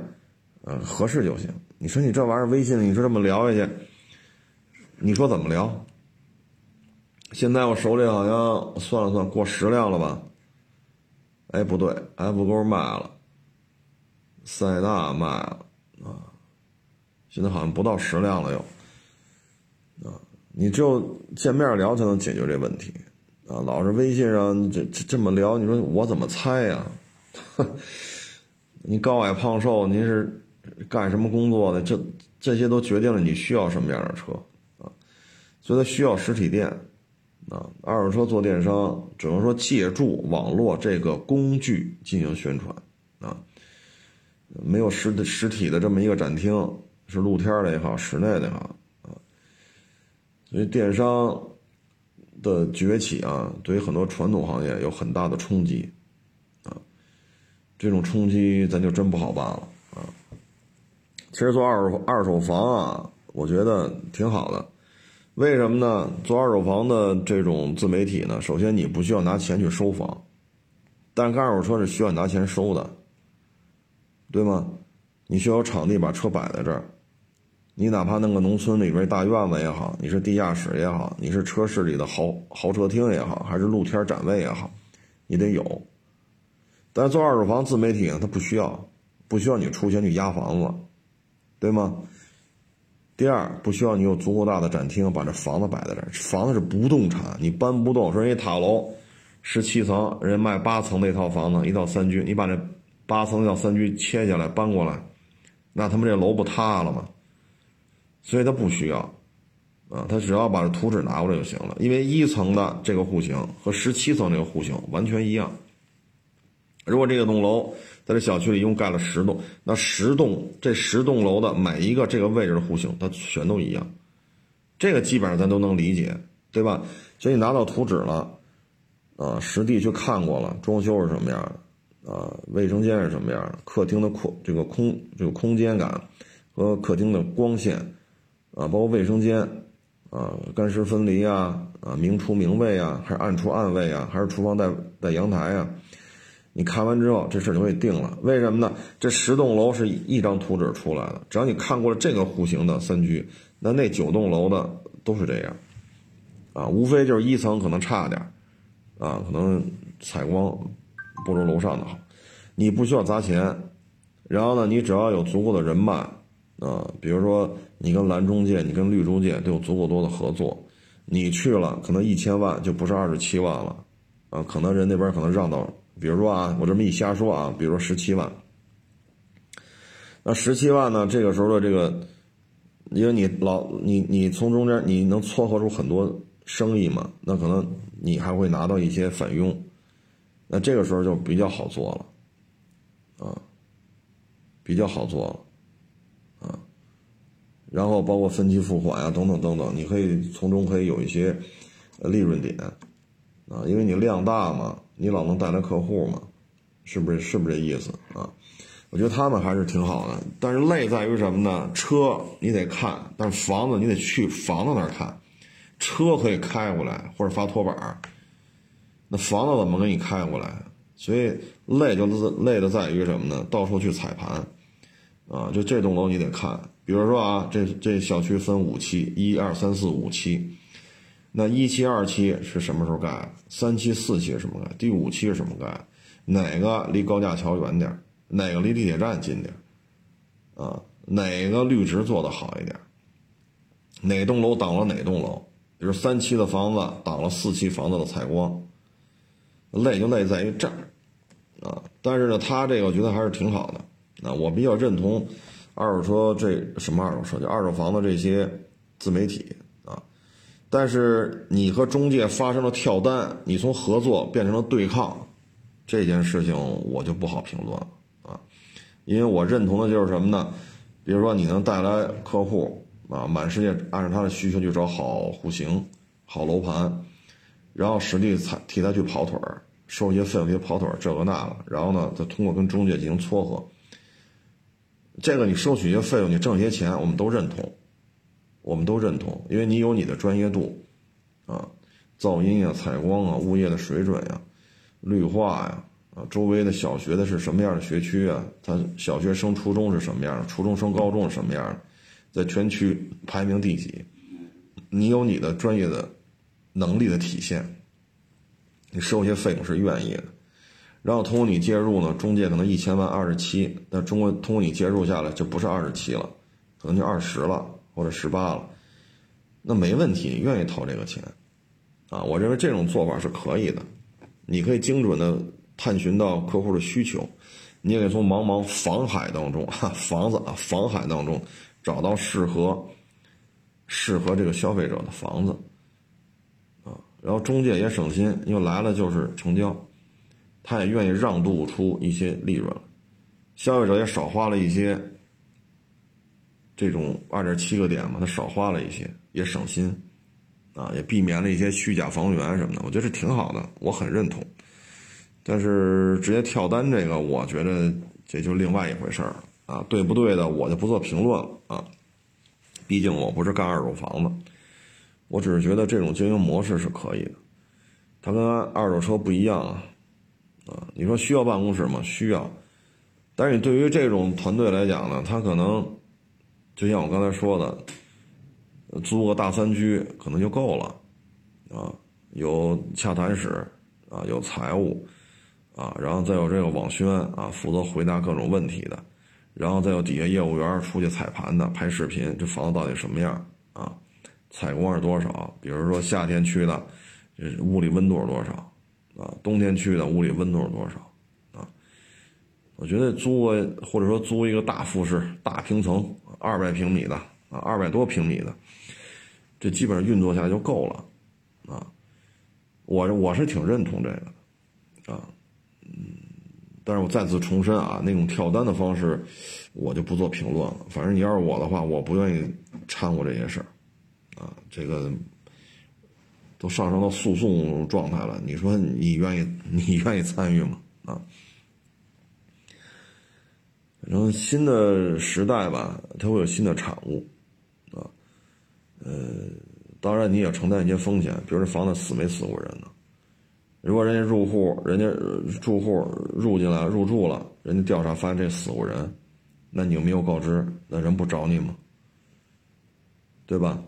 呃，合适就行。你说你这玩意儿微信，你说这么聊下去，你说怎么聊？现在我手里好像算了算过十辆了吧？哎，不对，F 勾卖了，塞纳卖了啊，现在好像不到十辆了又。你只有见面聊才能解决这问题啊！老是微信上这这这么聊，你说我怎么猜呀？[laughs] 你高矮胖瘦，您是？干什么工作的？这这些都决定了你需要什么样的车啊，所以它需要实体店啊。二手车做电商，只能说借助网络这个工具进行宣传啊，没有实的实体的这么一个展厅，是露天的也好，室内的也好。所以电商的崛起啊，对于很多传统行业有很大的冲击啊，这种冲击咱就真不好办了啊。其实做二手二手房啊，我觉得挺好的。为什么呢？做二手房的这种自媒体呢，首先你不需要拿钱去收房，但是二手车是需要拿钱收的，对吗？你需要场地把车摆在这儿，你哪怕弄个农村里边大院子也好，你是地下室也好，你是车室里的豪豪车厅也好，还是露天展位也好，你得有。但是做二手房自媒体呢，它不需要，不需要你出钱去压房子。对吗？第二，不需要你有足够大的展厅，把这房子摆在这儿。房子是不动产，你搬不动。说人家塔楼十七层，人家卖八层那套房子，一套三居，你把这八层那套三居切下来搬过来，那他们这楼不塌了吗？所以他不需要啊，他只要把图纸拿过来就行了。因为一层的这个户型和十七层这个户型完全一样。如果这个栋楼，在这小区里一共盖了十栋，那十栋这十栋楼的每一个这个位置的户型，它全都一样，这个基本上咱都能理解，对吧？所以拿到图纸了，啊，实地去看过了，装修是什么样的，啊，卫生间是什么样的，客厅的空这个空这个空间感和客厅的光线，啊，包括卫生间，啊，干湿分离啊，啊，明厨明卫啊，还是暗厨暗卫啊，还是厨房带带阳台啊？你看完之后，这事就给定了。为什么呢？这十栋楼是一张图纸出来的，只要你看过了这个户型的三居，那那九栋楼的都是这样，啊，无非就是一层可能差点啊，可能采光不如楼上的好。你不需要砸钱，然后呢，你只要有足够的人脉，啊，比如说你跟蓝中介、你跟绿中介都有足够多的合作，你去了可能一千万就不是二十七万了，啊，可能人那边可能让到，比如说啊，我这么一瞎说啊，比如说十七万，那十七万呢，这个时候的这个，因为你老你你从中间你能撮合出很多生意嘛，那可能你还会拿到一些返佣，那这个时候就比较好做了，啊，比较好做了。然后包括分期付款呀，等等等等，你可以从中可以有一些利润点啊，因为你量大嘛，你老能带来客户嘛，是不是？是不是这意思啊？我觉得他们还是挺好的，但是累在于什么呢？车你得看，但是房子你得去房子那儿看，车可以开过来或者发托板儿，那房子怎么给你开过来？所以累就累的在于什么呢？到处去踩盘啊，就这栋楼你得看。比如说啊，这这小区分五期，一二三四五期，那一期、二期是什么时候盖？三期、四期是什么盖？第五期是什么盖？哪个离高架桥远点？哪个离地铁站近点？啊，哪个绿植做的好一点？哪栋楼挡了哪栋楼？比如三期的房子挡了四期房子的采光，累就累在于这儿啊。但是呢，他这个我觉得还是挺好的啊，我比较认同。二手车这什么二手车？就二手房的这些自媒体啊，但是你和中介发生了跳单，你从合作变成了对抗，这件事情我就不好评论了啊，因为我认同的就是什么呢？比如说你能带来客户啊，满世界按照他的需求去找好户型、好楼盘，然后实地采替他去跑腿儿，收一些费用，些跑腿儿这个那个，然后呢再通过跟中介进行撮合。这个你收取一些费用，你挣些钱，我们都认同，我们都认同，因为你有你的专业度，啊，噪音啊、采光啊、物业的水准呀、绿化呀，啊，周围的小学的是什么样的学区啊？他小学升初中是什么样的？初中升高中是什么样的？在全区排名第几？你有你的专业的能力的体现，你收一些费用是愿意的。然后通过你介入呢，中介可能一千万二十七，那中国通过你介入下来就不是二十七了，可能就二十了或者十八了，那没问题，愿意掏这个钱，啊，我认为这种做法是可以的，你可以精准的探寻到客户的需求，你也可以从茫茫房海当中，哈，[laughs] 房子啊，房海当中找到适合适合这个消费者的房子，啊，然后中介也省心，因为来了就是成交。他也愿意让渡出一些利润，消费者也少花了一些这种二点七个点嘛，他少花了一些，也省心，啊，也避免了一些虚假房源什么的，我觉得这挺好的，我很认同。但是直接跳单这个，我觉得这就另外一回事儿了啊，对不对的，我就不做评论了啊，毕竟我不是干二手房的，我只是觉得这种经营模式是可以的，它跟二手车不一样啊。啊，你说需要办公室吗？需要，但是你对于这种团队来讲呢，他可能就像我刚才说的，租个大三居可能就够了，啊，有洽谈室，啊，有财务，啊，然后再有这个网宣啊，负责回答各种问题的，然后再有底下业务员出去踩盘的，拍视频，这房子到底什么样啊？采光是多少？比如说夏天去的，这屋里温度是多少？啊，冬天去的屋里温度是多少？啊，我觉得租个或者说租一个大复式大平层，二百平米的啊，二百多平米的，这基本上运作下来就够了，啊，我我是挺认同这个，啊，嗯，但是我再次重申啊，那种跳单的方式，我就不做评论了。反正你要是我的话，我不愿意掺和这些事儿，啊，这个。都上升到诉讼状态了，你说你愿意你愿意参与吗？啊，反正新的时代吧，它会有新的产物，啊，呃，当然你也承担一些风险，比如这房子死没死过人呢？如果人家入户，人家住户入进来入住了，人家调查发现这死过人，那你有没有告知？那人不找你吗？对吧？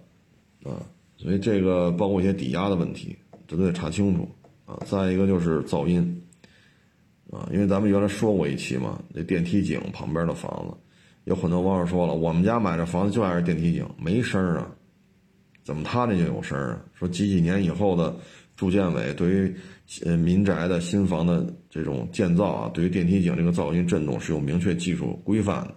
啊。所以这个包括一些抵押的问题，这都得查清楚啊。再一个就是噪音啊，因为咱们原来说过一期嘛，那电梯井旁边的房子，有很多网友说了，我们家买这房子就爱是电梯井，没声儿啊，怎么他那就有声儿啊？说几几年以后的住建委对于呃民宅的新房的这种建造啊，对于电梯井这个噪音震动是有明确技术规范的。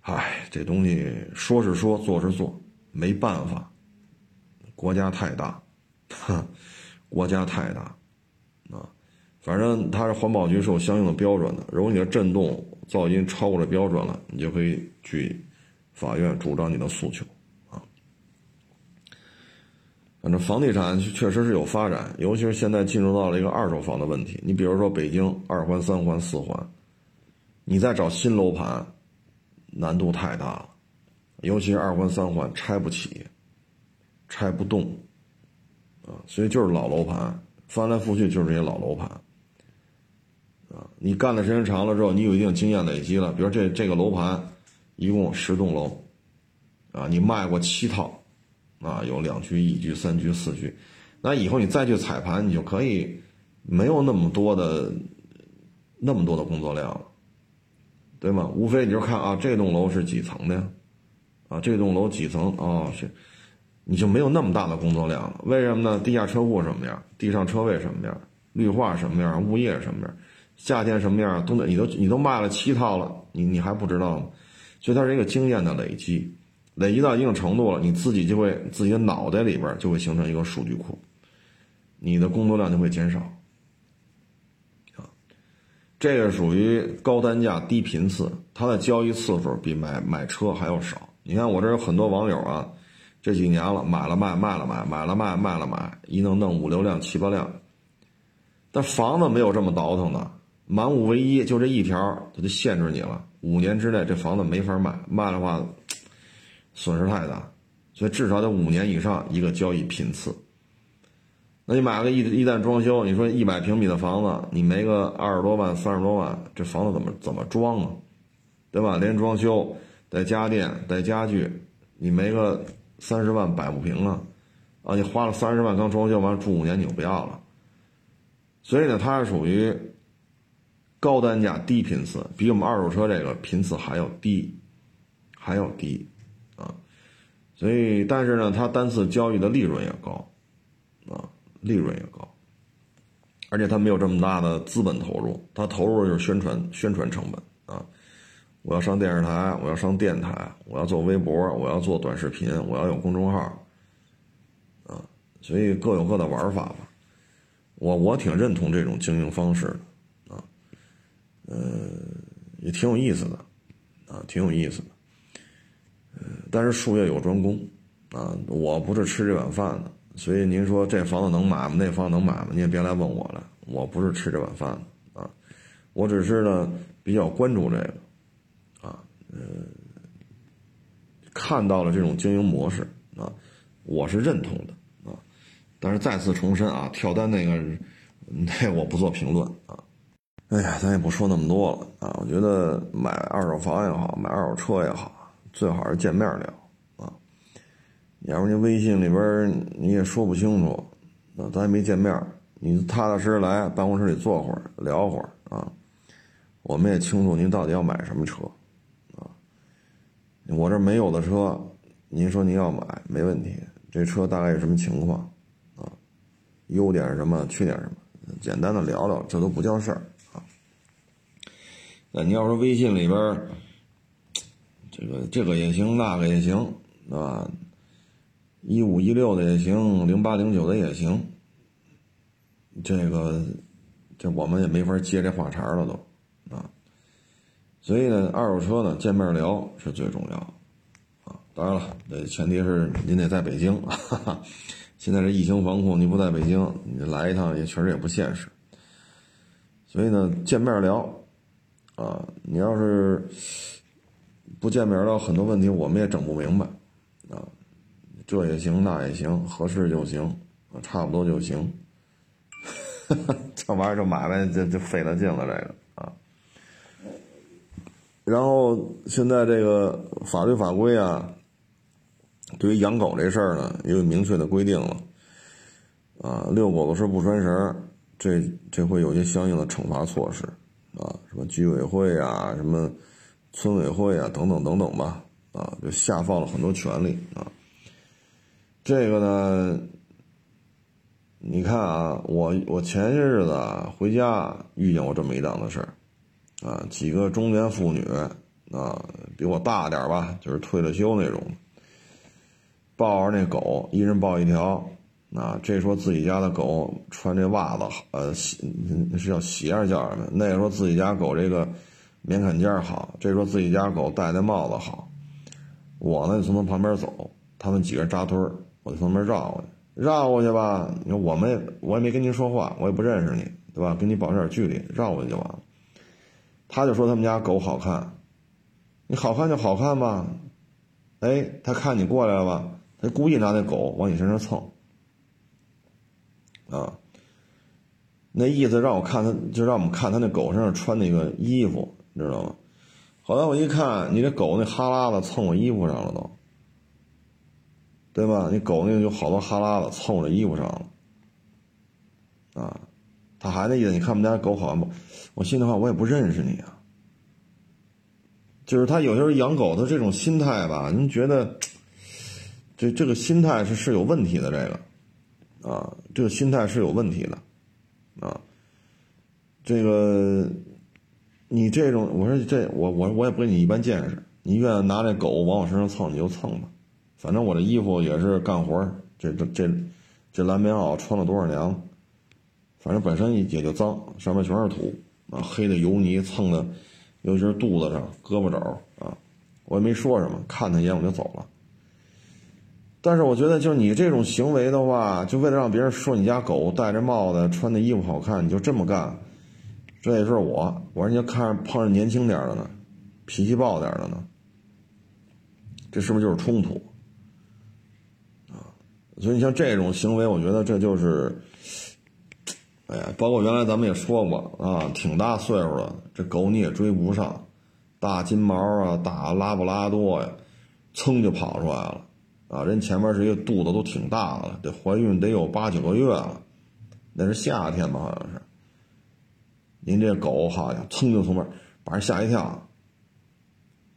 唉，这东西说是说，做是做，没办法，国家太大，哈，[laughs] 国家太大，啊，反正它是环保局是有相应的标准的，如果你的震动。噪音超过了标准了，你就可以去法院主张你的诉求啊。反正房地产确实是有发展，尤其是现在进入到了一个二手房的问题。你比如说北京二环、三环、四环，你再找新楼盘，难度太大了，尤其是二环、三环拆不起，拆不动啊，所以就是老楼盘，翻来覆去就是这些老楼盘。啊，你干的时间长了之后，你有一定经验累积了。比如这这个楼盘，一共十栋楼，啊，你卖过七套，啊，有两居、一居、三居、四居，那以后你再去踩盘，你就可以没有那么多的那么多的工作量了，对吗？无非你就看啊，这栋楼是几层的呀，啊，这栋楼几层啊？是，你就没有那么大的工作量了。为什么呢？地下车库什么样？地上车位什么样？绿化什么样？物业什么样？夏天什么样都得，你都你都卖了七套了，你你还不知道吗？所以它是一个经验的累积，累积到一定程度了，你自己就会自己的脑袋里边就会形成一个数据库，你的工作量就会减少。啊，这个属于高单价低频次，它的交易次数比买买车还要少。你看我这有很多网友啊，这几年了买了卖卖了买买了卖卖了买，一弄弄五六辆七八辆，但房子没有这么倒腾的。满五唯一，就这一条，它就限制你了。五年之内，这房子没法卖，卖的话，损失太大。所以至少得五年以上一个交易频次。那你买个一一旦装修，你说一百平米的房子，你没个二十多万、三十多万，这房子怎么怎么装啊？对吧？连装修带家电带家具，你没个三十万摆不平啊！啊，你花了三十万刚装修完，住五年你就不要了。所以呢，它是属于。高单价低频次，比我们二手车这个频次还要低，还要低，啊，所以但是呢，它单次交易的利润也高，啊，利润也高，而且它没有这么大的资本投入，它投入就是宣传宣传成本啊，我要上电视台，我要上电台，我要做微博，我要做短视频，我要有公众号，啊，所以各有各的玩法吧，我我挺认同这种经营方式的。呃，也挺有意思的，啊，挺有意思的。呃，但是术业有专攻，啊，我不是吃这碗饭的，所以您说这房子能买吗？那房子能买吗？你也别来问我了，我不是吃这碗饭的，啊，我只是呢比较关注这个，呃，看到了这种经营模式，啊，我是认同的，啊，但是再次重申啊，跳单那个，[laughs] 那我不做评论，啊。哎呀，咱也不说那么多了啊！我觉得买二手房也好，买二手车也好，最好是见面聊啊。要不您微信里边你也说不清楚，那咱也没见面，你踏踏实实来办公室里坐会儿聊会儿啊。我们也清楚您到底要买什么车。我这没有的车，您说您要买没问题，这车大概是什么情况啊？优点什么？缺点什么？简单的聊聊，这都不叫事儿啊。那你要说微信里边，这个这个也行，那个也行，是吧？一五一六的也行，零八零九的也行。这个，这我们也没法接这话茬了都，所以呢，二手车呢，见面聊是最重要，啊。当然了，这前提是您得在北京，哈哈。现在这疫情防控，你不在北京，你来一趟也确实也不现实。所以呢，见面聊。啊，你要是不见面了，很多问题我们也整不明白，啊，这也行，那也行，合适就行，差不多就行，[laughs] 这玩意儿就买卖就就费了劲了，这个。然后现在这个法律法规啊，对于养狗这事儿呢，也有明确的规定了，啊，遛狗的时候不拴绳，这这会有些相应的惩罚措施。啊，什么居委会啊，什么村委会啊等等等等吧，啊，就下放了很多权利啊。这个呢，你看啊，我我前些日子回家遇见过这么一档子事儿，啊，几个中年妇女啊，比我大点吧，就是退了休那种，抱着那狗，一人抱一条。啊，这说自己家的狗穿这袜子，呃，鞋是叫鞋是叫什么？那说自己家狗这个棉坎肩好，这说自己家狗戴那帽子好。我呢就从他旁边走，他们几个人扎堆儿，我就从那边绕过去，绕过去吧。你说我们我也没跟您说话，我也不认识你，对吧？跟你保持点距离，绕过去就完了。他就说他们家狗好看，你好看就好看吧。哎，他看你过来了吧，他故意拿那狗往你身上蹭。啊，那意思让我看他，就让我们看他那狗身上穿那个衣服，你知道吗？后来我一看，你这狗那哈喇子蹭我衣服上了都，对吧？你狗那个有好多哈喇子蹭我这衣服上了，啊，他还那意思，你看我们家狗好不？我心里话，我也不认识你啊。就是他有时候养狗的这种心态吧，您觉得这这个心态是是有问题的，这个。啊，这个心态是有问题的，啊，这个你这种，我说这我我我也不跟你一般见识，你愿意拿这狗往我身上蹭你就蹭吧，反正我这衣服也是干活这这这这蓝棉袄穿了多少年了，反正本身也就脏，上面全是土啊，黑的油泥蹭的，尤其是肚子上、胳膊肘啊，我也没说什么，看他一眼我就走了。但是我觉得，就你这种行为的话，就为了让别人说你家狗戴着帽子、穿的衣服好看，你就这么干，这也是我。我说你看碰上年轻点的呢，脾气暴点的呢，这是不是就是冲突啊？所以你像这种行为，我觉得这就是，哎呀，包括原来咱们也说过啊，挺大岁数了，这狗你也追不上，大金毛啊，大拉布拉多呀，噌就跑出来了。啊，人前面是一个肚子都挺大了，得怀孕得有八九个月了，那是夏天吧，好像是。您这狗好像噌就从那把人吓一跳。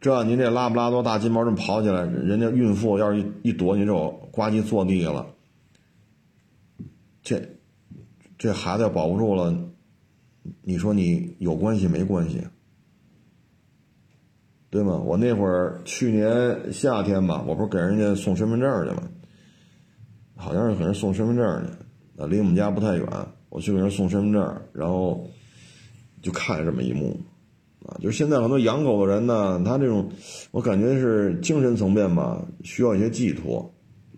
这您这拉布拉多大金毛这么跑起来，人家孕妇要是一一躲，你这呱唧坐地下了，这这孩子要保不住了，你说你有关系没关系？对吗？我那会儿去年夏天吧，我不是给人家送身份证去吗？好像是给人送身份证去，啊，离我们家不太远。我去给人送身份证，然后就看这么一幕，啊，就是现在很多养狗的人呢，他这种，我感觉是精神层面吧，需要一些寄托，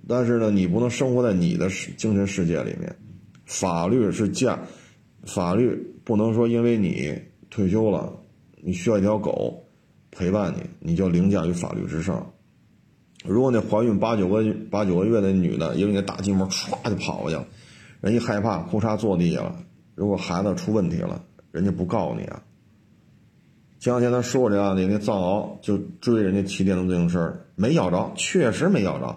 但是呢，你不能生活在你的世精神世界里面。法律是价，法律不能说因为你退休了，你需要一条狗。陪伴你，你就凌驾于法律之上。如果那怀孕八九个八九个月的女的，因为那大金毛唰就跑过去了，人一害怕，裤衩坐地下了。如果孩子出问题了，人家不告你啊？前两天他说过这案例，那藏獒就追人家骑电动自行车，没咬着，确实没咬着，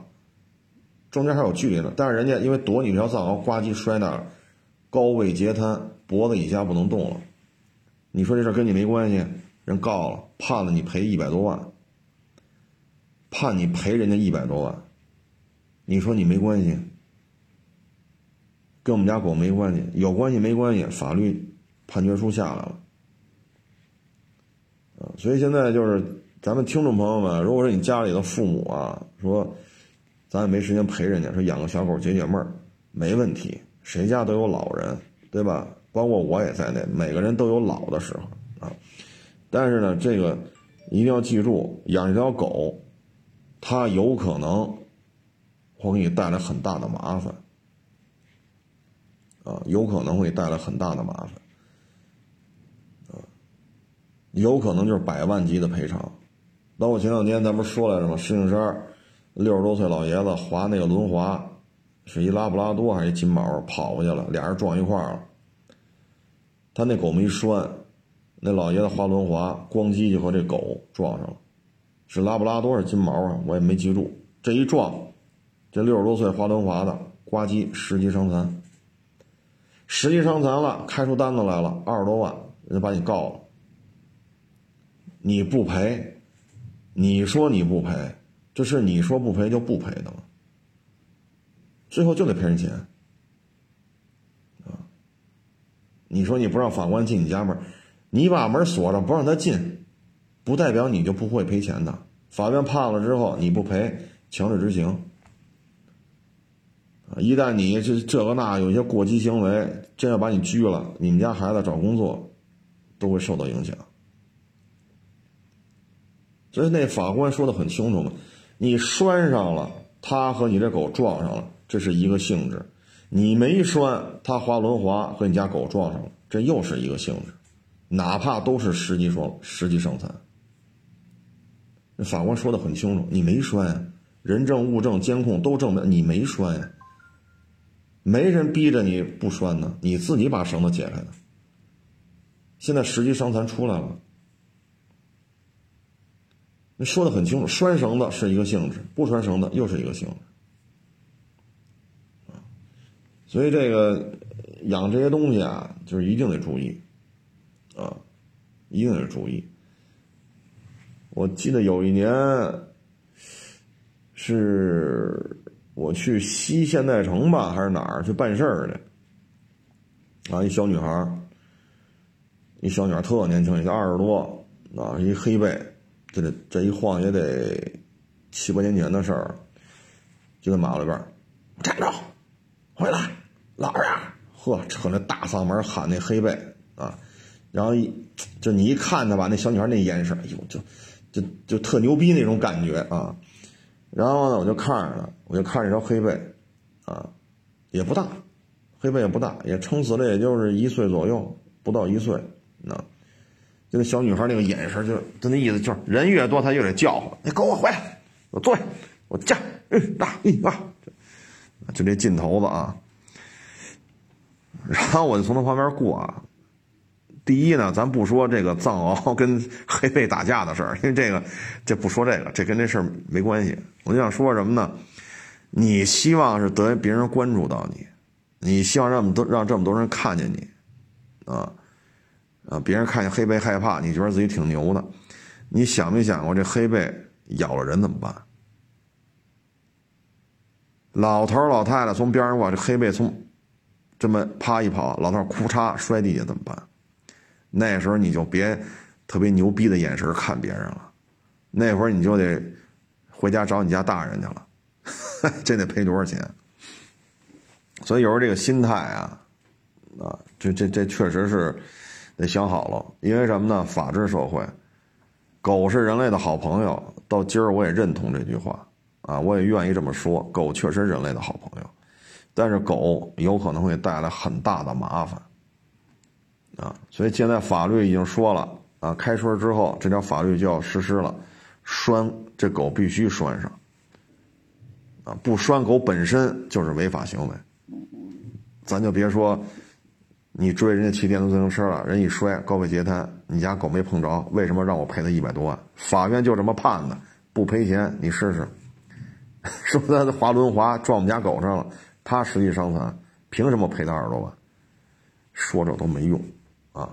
中间还有距离呢。但是人家因为躲你这条藏獒，呱唧摔那儿，高位截瘫，脖子以下不能动了。你说这事跟你没关系？人告了，判了你赔一百多万，判你赔人家一百多万，你说你没关系，跟我们家狗没关系，有关系没关系？法律判决书下来了，啊，所以现在就是咱们听众朋友们，如果说你家里的父母啊，说咱也没时间陪人家，说养个小狗解解闷儿，没问题，谁家都有老人，对吧？包括我也在内，每个人都有老的时候啊。但是呢，这个一定要记住，养一条狗，它有可能会给你带来很大的麻烦，啊，有可能会带来很大的麻烦，啊，有可能就是百万级的赔偿。那我前两天咱不是说来着吗？石景山六十多岁老爷子滑那个轮滑，是一拉布拉多还是金毛跑过去了，俩人撞一块儿了，他那狗没拴。那老爷子滑轮滑，咣叽就和这狗撞上了，是拉布拉多是金毛啊？我也没记住。这一撞，这六十多岁滑轮滑的，呱唧十级伤残，十级伤残了，开出单子来了，二十多万，人家把你告了，你不赔，你说你不赔，这是你说不赔就不赔的了，最后就得赔人钱。啊，你说你不让法官进你家门，你把门锁着不让他进，不代表你就不会赔钱的。法院判了之后，你不赔，强制执行。一旦你这这个那有些过激行为，真要把你拘了，你们家孩子找工作都会受到影响。所以那法官说的很清楚嘛，你拴上了，他和你这狗撞上了，这是一个性质；你没拴，他滑轮滑和你家狗撞上了，这又是一个性质。哪怕都是十级双十级伤残，那法官说的很清楚，你没拴，人证物证监控都证明你没拴。没人逼着你不拴呢，你自己把绳子解开的。现在十级伤残出来了，说的很清楚，拴绳子是一个性质，不拴绳子又是一个性质。所以这个养这些东西啊，就是一定得注意，啊，一定得注意。我记得有一年是。我去西现代城吧，还是哪儿去办事儿去？啊，一小女孩儿一小女孩儿特年轻，也就二十多，啊，一黑背，这得这一晃也得七八年前的事儿，就在马路边站着，回来，老实啊！呵，扯那大嗓门喊那黑背啊，然后一就你一看他吧，那小女孩那眼神，哎呦，就就就特牛逼那种感觉啊。然后呢，我就看着他，我就看着这条黑背，啊，也不大，黑背也不大，也撑死了，也就是一岁左右，不到一岁，那，就那小女孩那个眼神，就就那意思，就是人越多，她越得叫唤，你给我回来，我坐下，我驾，嗯，大，一啊，就这劲头子啊。然后我就从他旁边过啊。第一呢，咱不说这个藏獒跟黑背打架的事儿，因为这个，这不说这个，这跟这事儿没关系。我就想说什么呢？你希望是得别人关注到你，你希望让么多让这么多人看见你，啊，啊，别人看见黑背害怕，你觉得自己挺牛的。你想没想过这黑背咬了人怎么办？老头老太太从边上过，这黑背从这么啪一跑，老头哭嚓摔地下怎么办？那时候你就别特别牛逼的眼神看别人了，那会儿你就得回家找你家大人去了，[laughs] 这得赔多少钱？所以有时候这个心态啊，啊，这这这确实是得想好了，因为什么呢？法治社会，狗是人类的好朋友。到今儿我也认同这句话啊，我也愿意这么说，狗确实人类的好朋友，但是狗有可能会带来很大的麻烦。啊，所以现在法律已经说了啊，开春之后这条法律就要实施了，拴这狗必须拴上。啊，不拴狗本身就是违法行为。咱就别说你追人家骑电动自行车了，人一摔高位截瘫，你家狗没碰着，为什么让我赔他一百多万？法院就这么判的，不赔钱你试试。[laughs] 说他滑轮滑撞我们家狗上了，他实际伤残，凭什么赔他二十多万？说这都没用啊。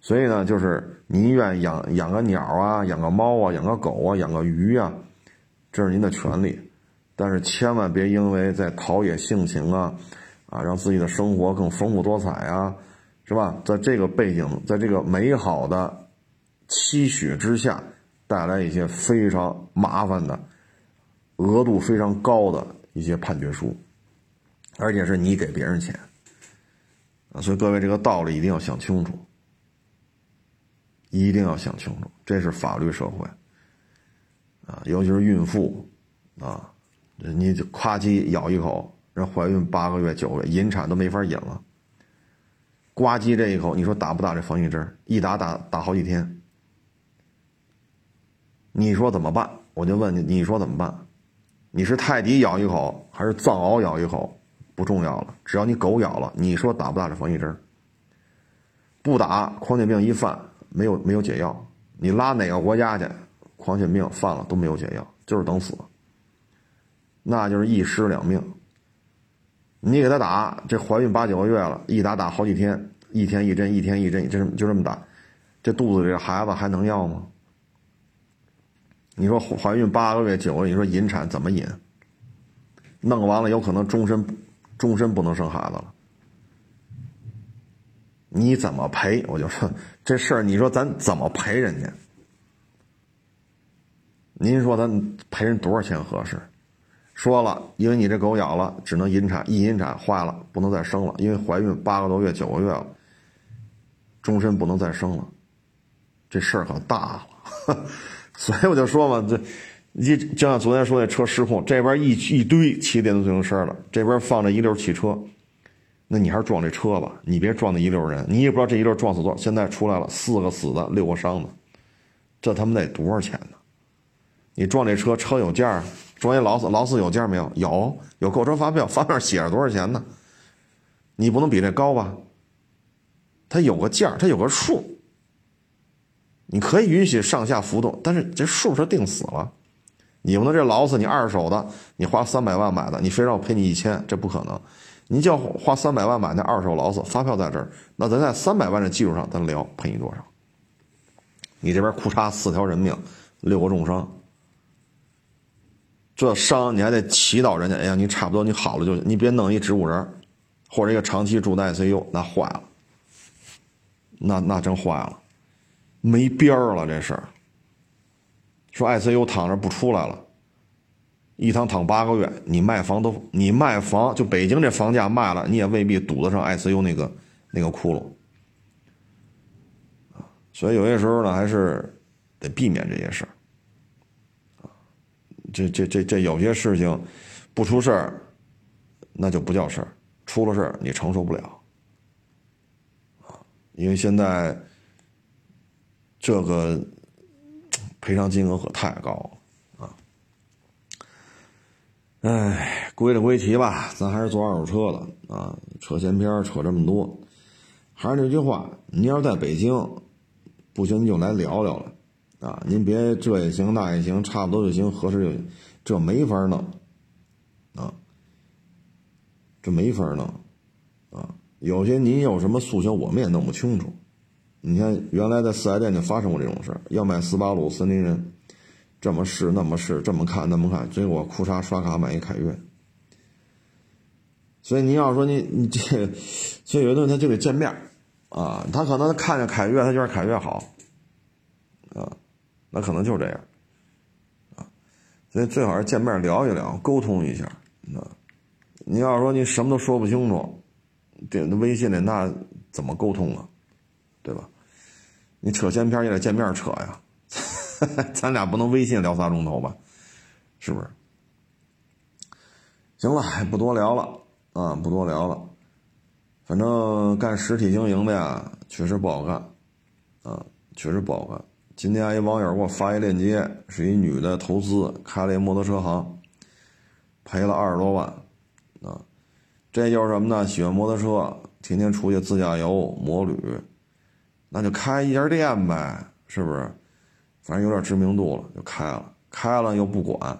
所以呢，就是您愿养养个鸟啊，养个猫啊，养个狗啊，养个鱼啊，这是您的权利。但是千万别因为在陶冶性情啊，啊，让自己的生活更丰富多彩啊，是吧？在这个背景，在这个美好的期许之下，带来一些非常麻烦的、额度非常高的一些判决书，而且是你给别人钱啊。所以各位，这个道理一定要想清楚。一定要想清楚，这是法律社会，啊，尤其是孕妇，啊，你就夸叽咬一口，人怀孕八个月、九个月，引产都没法引了。呱唧这一口，你说打不打这防疫针？一打打打好几天，你说怎么办？我就问你，你说怎么办？你是泰迪咬一口，还是藏獒咬一口？不重要了，只要你狗咬了，你说打不打这防疫针？不打，狂犬病一犯。没有没有解药，你拉哪个国家去，狂犬病犯了都没有解药，就是等死，那就是一尸两命。你给他打，这怀孕八九个月了，一打打好几天，一天一针，一天一针，就这么就这么打，这肚子里的孩子还能要吗？你说怀孕八个月九个月，你说引产怎么引？弄完了有可能终身终身不能生孩子了。你怎么赔？我就说这事儿，你说咱怎么赔人家？您说咱赔人多少钱合适？说了，因为你这狗咬了，只能引产，一引产坏了，不能再生了，因为怀孕八个多月、九个月了，终身不能再生了，这事儿可大了。[laughs] 所以我就说嘛，这一就像昨天说那车失控，这边一一堆骑电动自行车了，这边放着一溜汽车，那你还是撞这车吧，你别撞那一溜人，你也不知道这一溜撞死多少。现在出来了，四个死的，六个伤的，这他妈得多少钱呢？你撞这车，车有价说一劳斯，劳斯有价没有？有，有购车发票，发票写着多少钱呢？你不能比这高吧？它有个价，它有个数，你可以允许上下浮动，但是这数是定死了。你不能这劳斯你二手的，你花三百万买的，你非让我赔你一千，这不可能。你就要花三百万买那二手劳斯，发票在这儿，那咱在三百万的基础上，咱聊赔你多少？你这边哭嚓四条人命，六个重伤。这伤你还得祈祷人家，哎呀，你差不多你好了就行，你别弄一植物人，或者一个长期住在 ICU，那坏了，那那真坏了，没边儿了这事儿。说 ICU 躺着不出来了，一躺躺八个月，你卖房都你卖房就北京这房价卖了，你也未必堵得上 ICU 那个那个窟窿所以有些时候呢，还是得避免这些事儿。这这这这有些事情，不出事儿，那就不叫事儿；出了事儿，你承受不了，啊！因为现在这个赔偿金额可太高了啊！哎，归了归齐吧，咱还是做二手车的啊！扯闲篇扯这么多，还是那句话，你要是在北京，不行你就来聊聊了。啊，您别这也行那也行，差不多就行，合适就行，这没法弄，啊，这没法弄，啊，有些您有什么诉求，我们也弄不清楚。你看，原来在四 S 店就发生过这种事儿，要买斯巴鲁、森林人，这么试那么试，这么看那么看，结果裤衩刷卡买一凯越。所以您要说你你这，所以有的人他就得见面啊，他可能看见凯越，他觉得凯越好，啊。那可能就这样，啊，所以最好是见面聊一聊，沟通一下。那你要说你什么都说不清楚，这微信里那怎么沟通啊？对吧？你扯闲篇也得见面扯呀，[laughs] 咱俩不能微信聊仨钟头吧？是不是？行了，不多聊了啊，不多聊了。反正干实体经营的呀，确实不好干，啊，确实不好干。今天一网友给我发一链接，是一女的投资开了一摩托车行，赔了二十多万，啊，这就是什么呢？喜欢摩托车，天天出去自驾游、摩旅，那就开一家店呗，是不是？反正有点知名度了，就开了，开了又不管，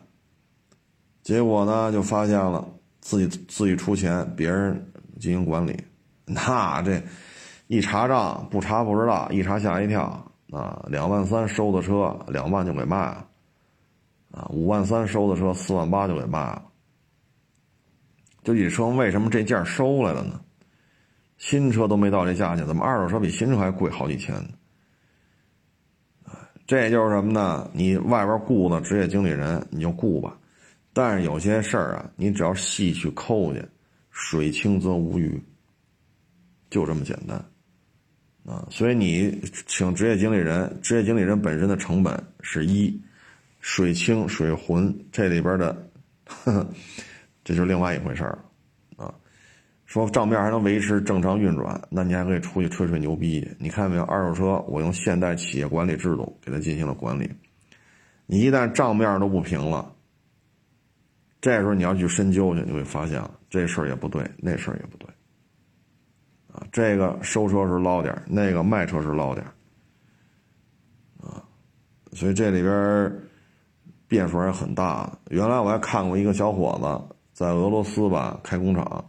结果呢，就发现了自己自己出钱，别人进行管理，[laughs] 那这一查账不查不知道，一查吓一跳。啊，两万三收的车，两万就给卖了；啊，五万三收的车，四万八就给卖了。就你说为什么这价收来了呢？新车都没到这价钱，怎么二手车比新车还贵好几千呢？这就是什么呢？你外边雇的职业经理人，你就雇吧。但是有些事儿啊，你只要细去抠去，水清则无鱼，就这么简单。啊，所以你请职业经理人，职业经理人本身的成本是一，水清水浑这里边的，这就是另外一回事儿，啊，说账面还能维持正常运转，那你还可以出去吹吹牛逼。你看没有，二手车我用现代企业管理制度给它进行了管理，你一旦账面都不平了，这时候你要去深究去，你会发现这事儿也不对，那事儿也不对。这个收车是捞点那个卖车是捞点啊，所以这里边变数还很大。原来我还看过一个小伙子在俄罗斯吧开工厂，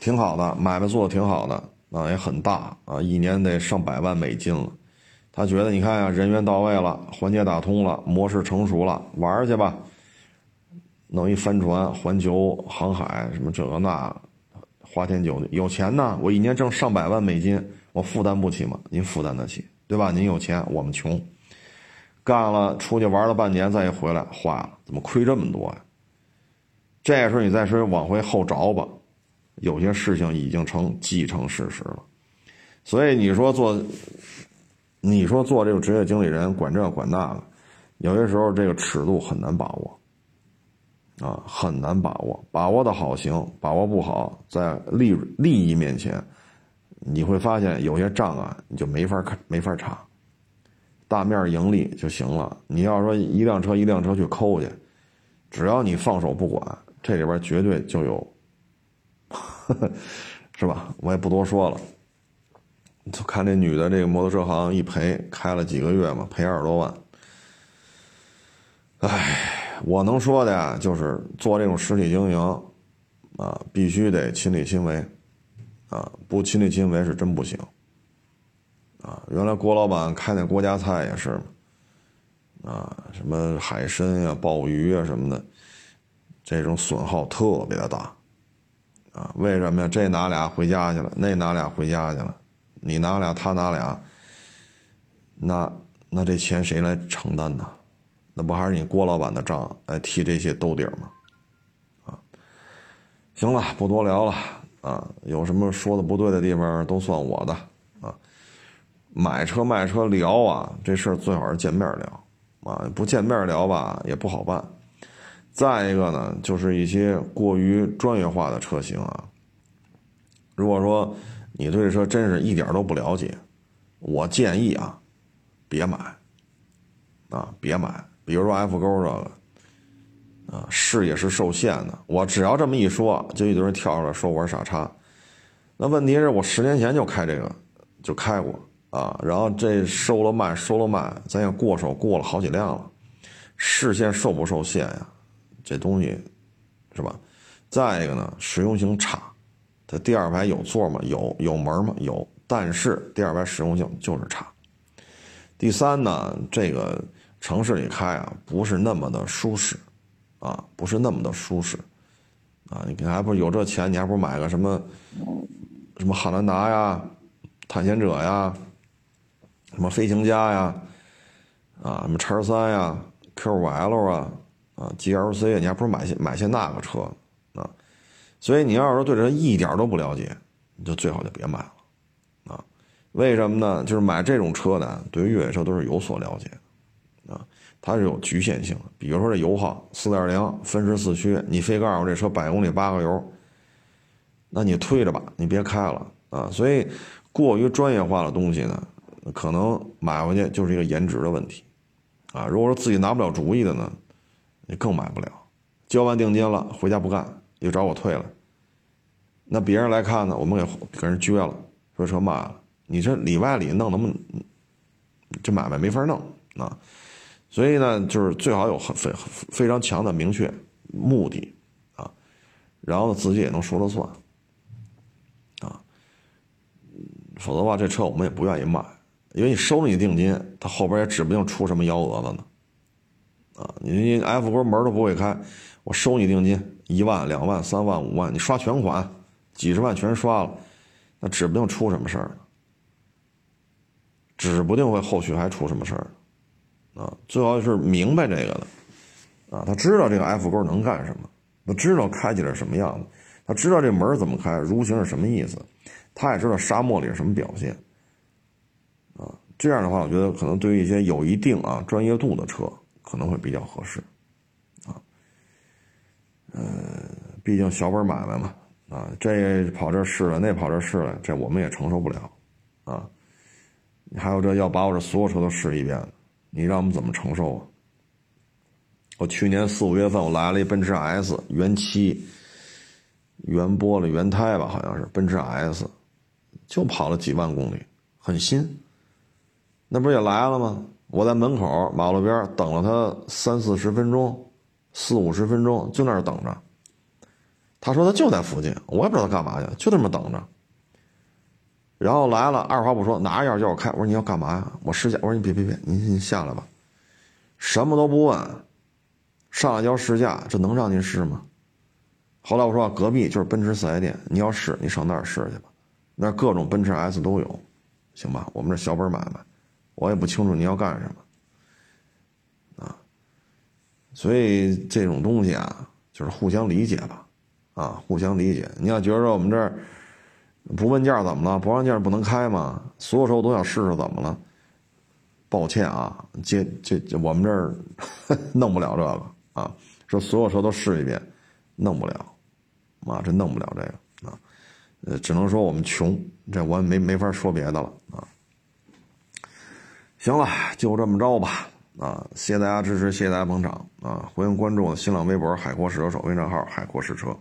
挺好的，买卖做的挺好的啊，也很大啊，一年得上百万美金了。他觉得你看呀，人员到位了，环节打通了，模式成熟了，玩去吧，弄一帆船，环球航海什么这个那，花天酒地，有钱呢，我一年挣上百万美金，我负担不起吗？您负担得起，对吧？您有钱，我们穷，干了出去玩了半年，再一回来坏了，怎么亏这么多呀？这时候你再说往回后找吧，有些事情已经成既成事实了，所以你说做。你说做这个职业经理人，管这管那个，有些时候这个尺度很难把握，啊，很难把握。把握的好行，把握不好，在利利益面前，你会发现有些账啊，你就没法看，没法查。大面盈利就行了。你要说一辆车一辆车去抠去，只要你放手不管，这里边绝对就有，[laughs] 是吧？我也不多说了。就看这女的，这个摩托车行一赔，开了几个月嘛，赔二十多万。唉，我能说的呀，就是做这种实体经营，啊，必须得亲力亲为，啊，不亲力亲为是真不行。啊，原来郭老板开那郭家菜也是，啊，什么海参呀、鲍鱼啊什么的，这种损耗特别的大，啊，为什么呀？这拿俩回家去了，那拿俩回家去了。你拿俩，他拿俩，那那这钱谁来承担呢？那不还是你郭老板的账来替这些兜底吗？啊，行了，不多聊了啊。有什么说的不对的地方，都算我的啊。买车卖车聊啊，这事儿最好是见面聊啊，不见面聊吧也不好办。再一个呢，就是一些过于专业化的车型啊，如果说。你对这车真是一点都不了解，我建议啊，别买，啊，别买。比如说 F 勾这个，啊，视野是受限的。我只要这么一说，就一堆人跳出来说我是傻叉。那问题是我十年前就开这个，就开过啊。然后这收了慢，收了慢，咱也过手过了好几辆了。视线受不受限呀？这东西，是吧？再一个呢，实用性差。它第二排有座吗？有，有门吗？有，但是第二排实用性就是差。第三呢，这个城市里开啊，不是那么的舒适，啊，不是那么的舒适，啊，你还不是有这钱，你还不如买个什么，什么汉兰达呀，探险者呀，什么飞行家呀，啊，什么叉三呀，Q5L 啊，啊，GLC，你还不如买些买些那个车。啊所以你要是说对这一点都不了解，你就最好就别买了，啊，为什么呢？就是买这种车呢，对于越野车都是有所了解，它是有局限性的。比如说这油耗，四点零分时四驱，你非告诉我这车百公里八个油，那你推着吧，你别开了啊。所以过于专业化的东西呢，可能买回去就是一个颜值的问题，啊，如果说自己拿不了主意的呢，你更买不了。交完定金了，回家不干。又找我退了，那别人来看呢，我们给给人撅了，说车卖了。你这里外里弄那么，这买卖没法弄啊。所以呢，就是最好有很非非常强的明确目的啊，然后呢自己也能说了算啊。否则的话，这车我们也不愿意卖，因为你收了你定金，他后边也指不定出什么幺蛾子呢。啊，你你 F 国门都不会开，我收你定金。一万、两万、三万、五万，你刷全款，几十万全刷了，那指不定出什么事儿，指不定会后续还出什么事儿，啊，最好是明白这个的，啊，他知道这个 F 勾能干什么，他知道开起来什么样子，他知道这门怎么开，蠕行是什么意思，他也知道沙漠里是什么表现，啊，这样的话，我觉得可能对于一些有一定啊专业度的车可能会比较合适。啊呃，毕竟小本买卖嘛，啊，这跑这试了，那跑这试了，这我们也承受不了，啊，还有这要把我这所有车都试一遍，你让我们怎么承受啊？我去年四五月份我来了一奔驰 S 原漆，原玻璃原胎吧，好像是奔驰 S，就跑了几万公里，很新，那不也来了吗？我在门口马路边等了他三四十分钟。四五十分钟就那儿等着，他说他就在附近，我也不知道他干嘛去，就那么等着。然后来了，二话不说拿着钥匙叫我开。我说你要干嘛呀？我试驾。我说你别别别，您您下来吧，什么都不问，上来就要试驾，这能让您试吗？后来我说隔壁就是奔驰四 S 店，你要试你上那儿试去吧，那各种奔驰 S 都有，行吧？我们这小本买卖，我也不清楚你要干什么，啊，所以这种东西啊，就是互相理解吧，啊，互相理解。你要觉得我们这儿。不问价怎么了？不让价不能开吗？所有车我都想试试怎么了？抱歉啊，这这我们这儿 [laughs] 弄不了这个啊。说所有车都试一遍，弄不了，啊，这弄不了这个啊。呃，只能说我们穷，这我也没没法说别的了啊。行了，就这么着吧啊！谢谢大家支持，谢谢大家捧场啊！欢迎关注我的新浪微博“海阔试车手”微账号“海阔试车”。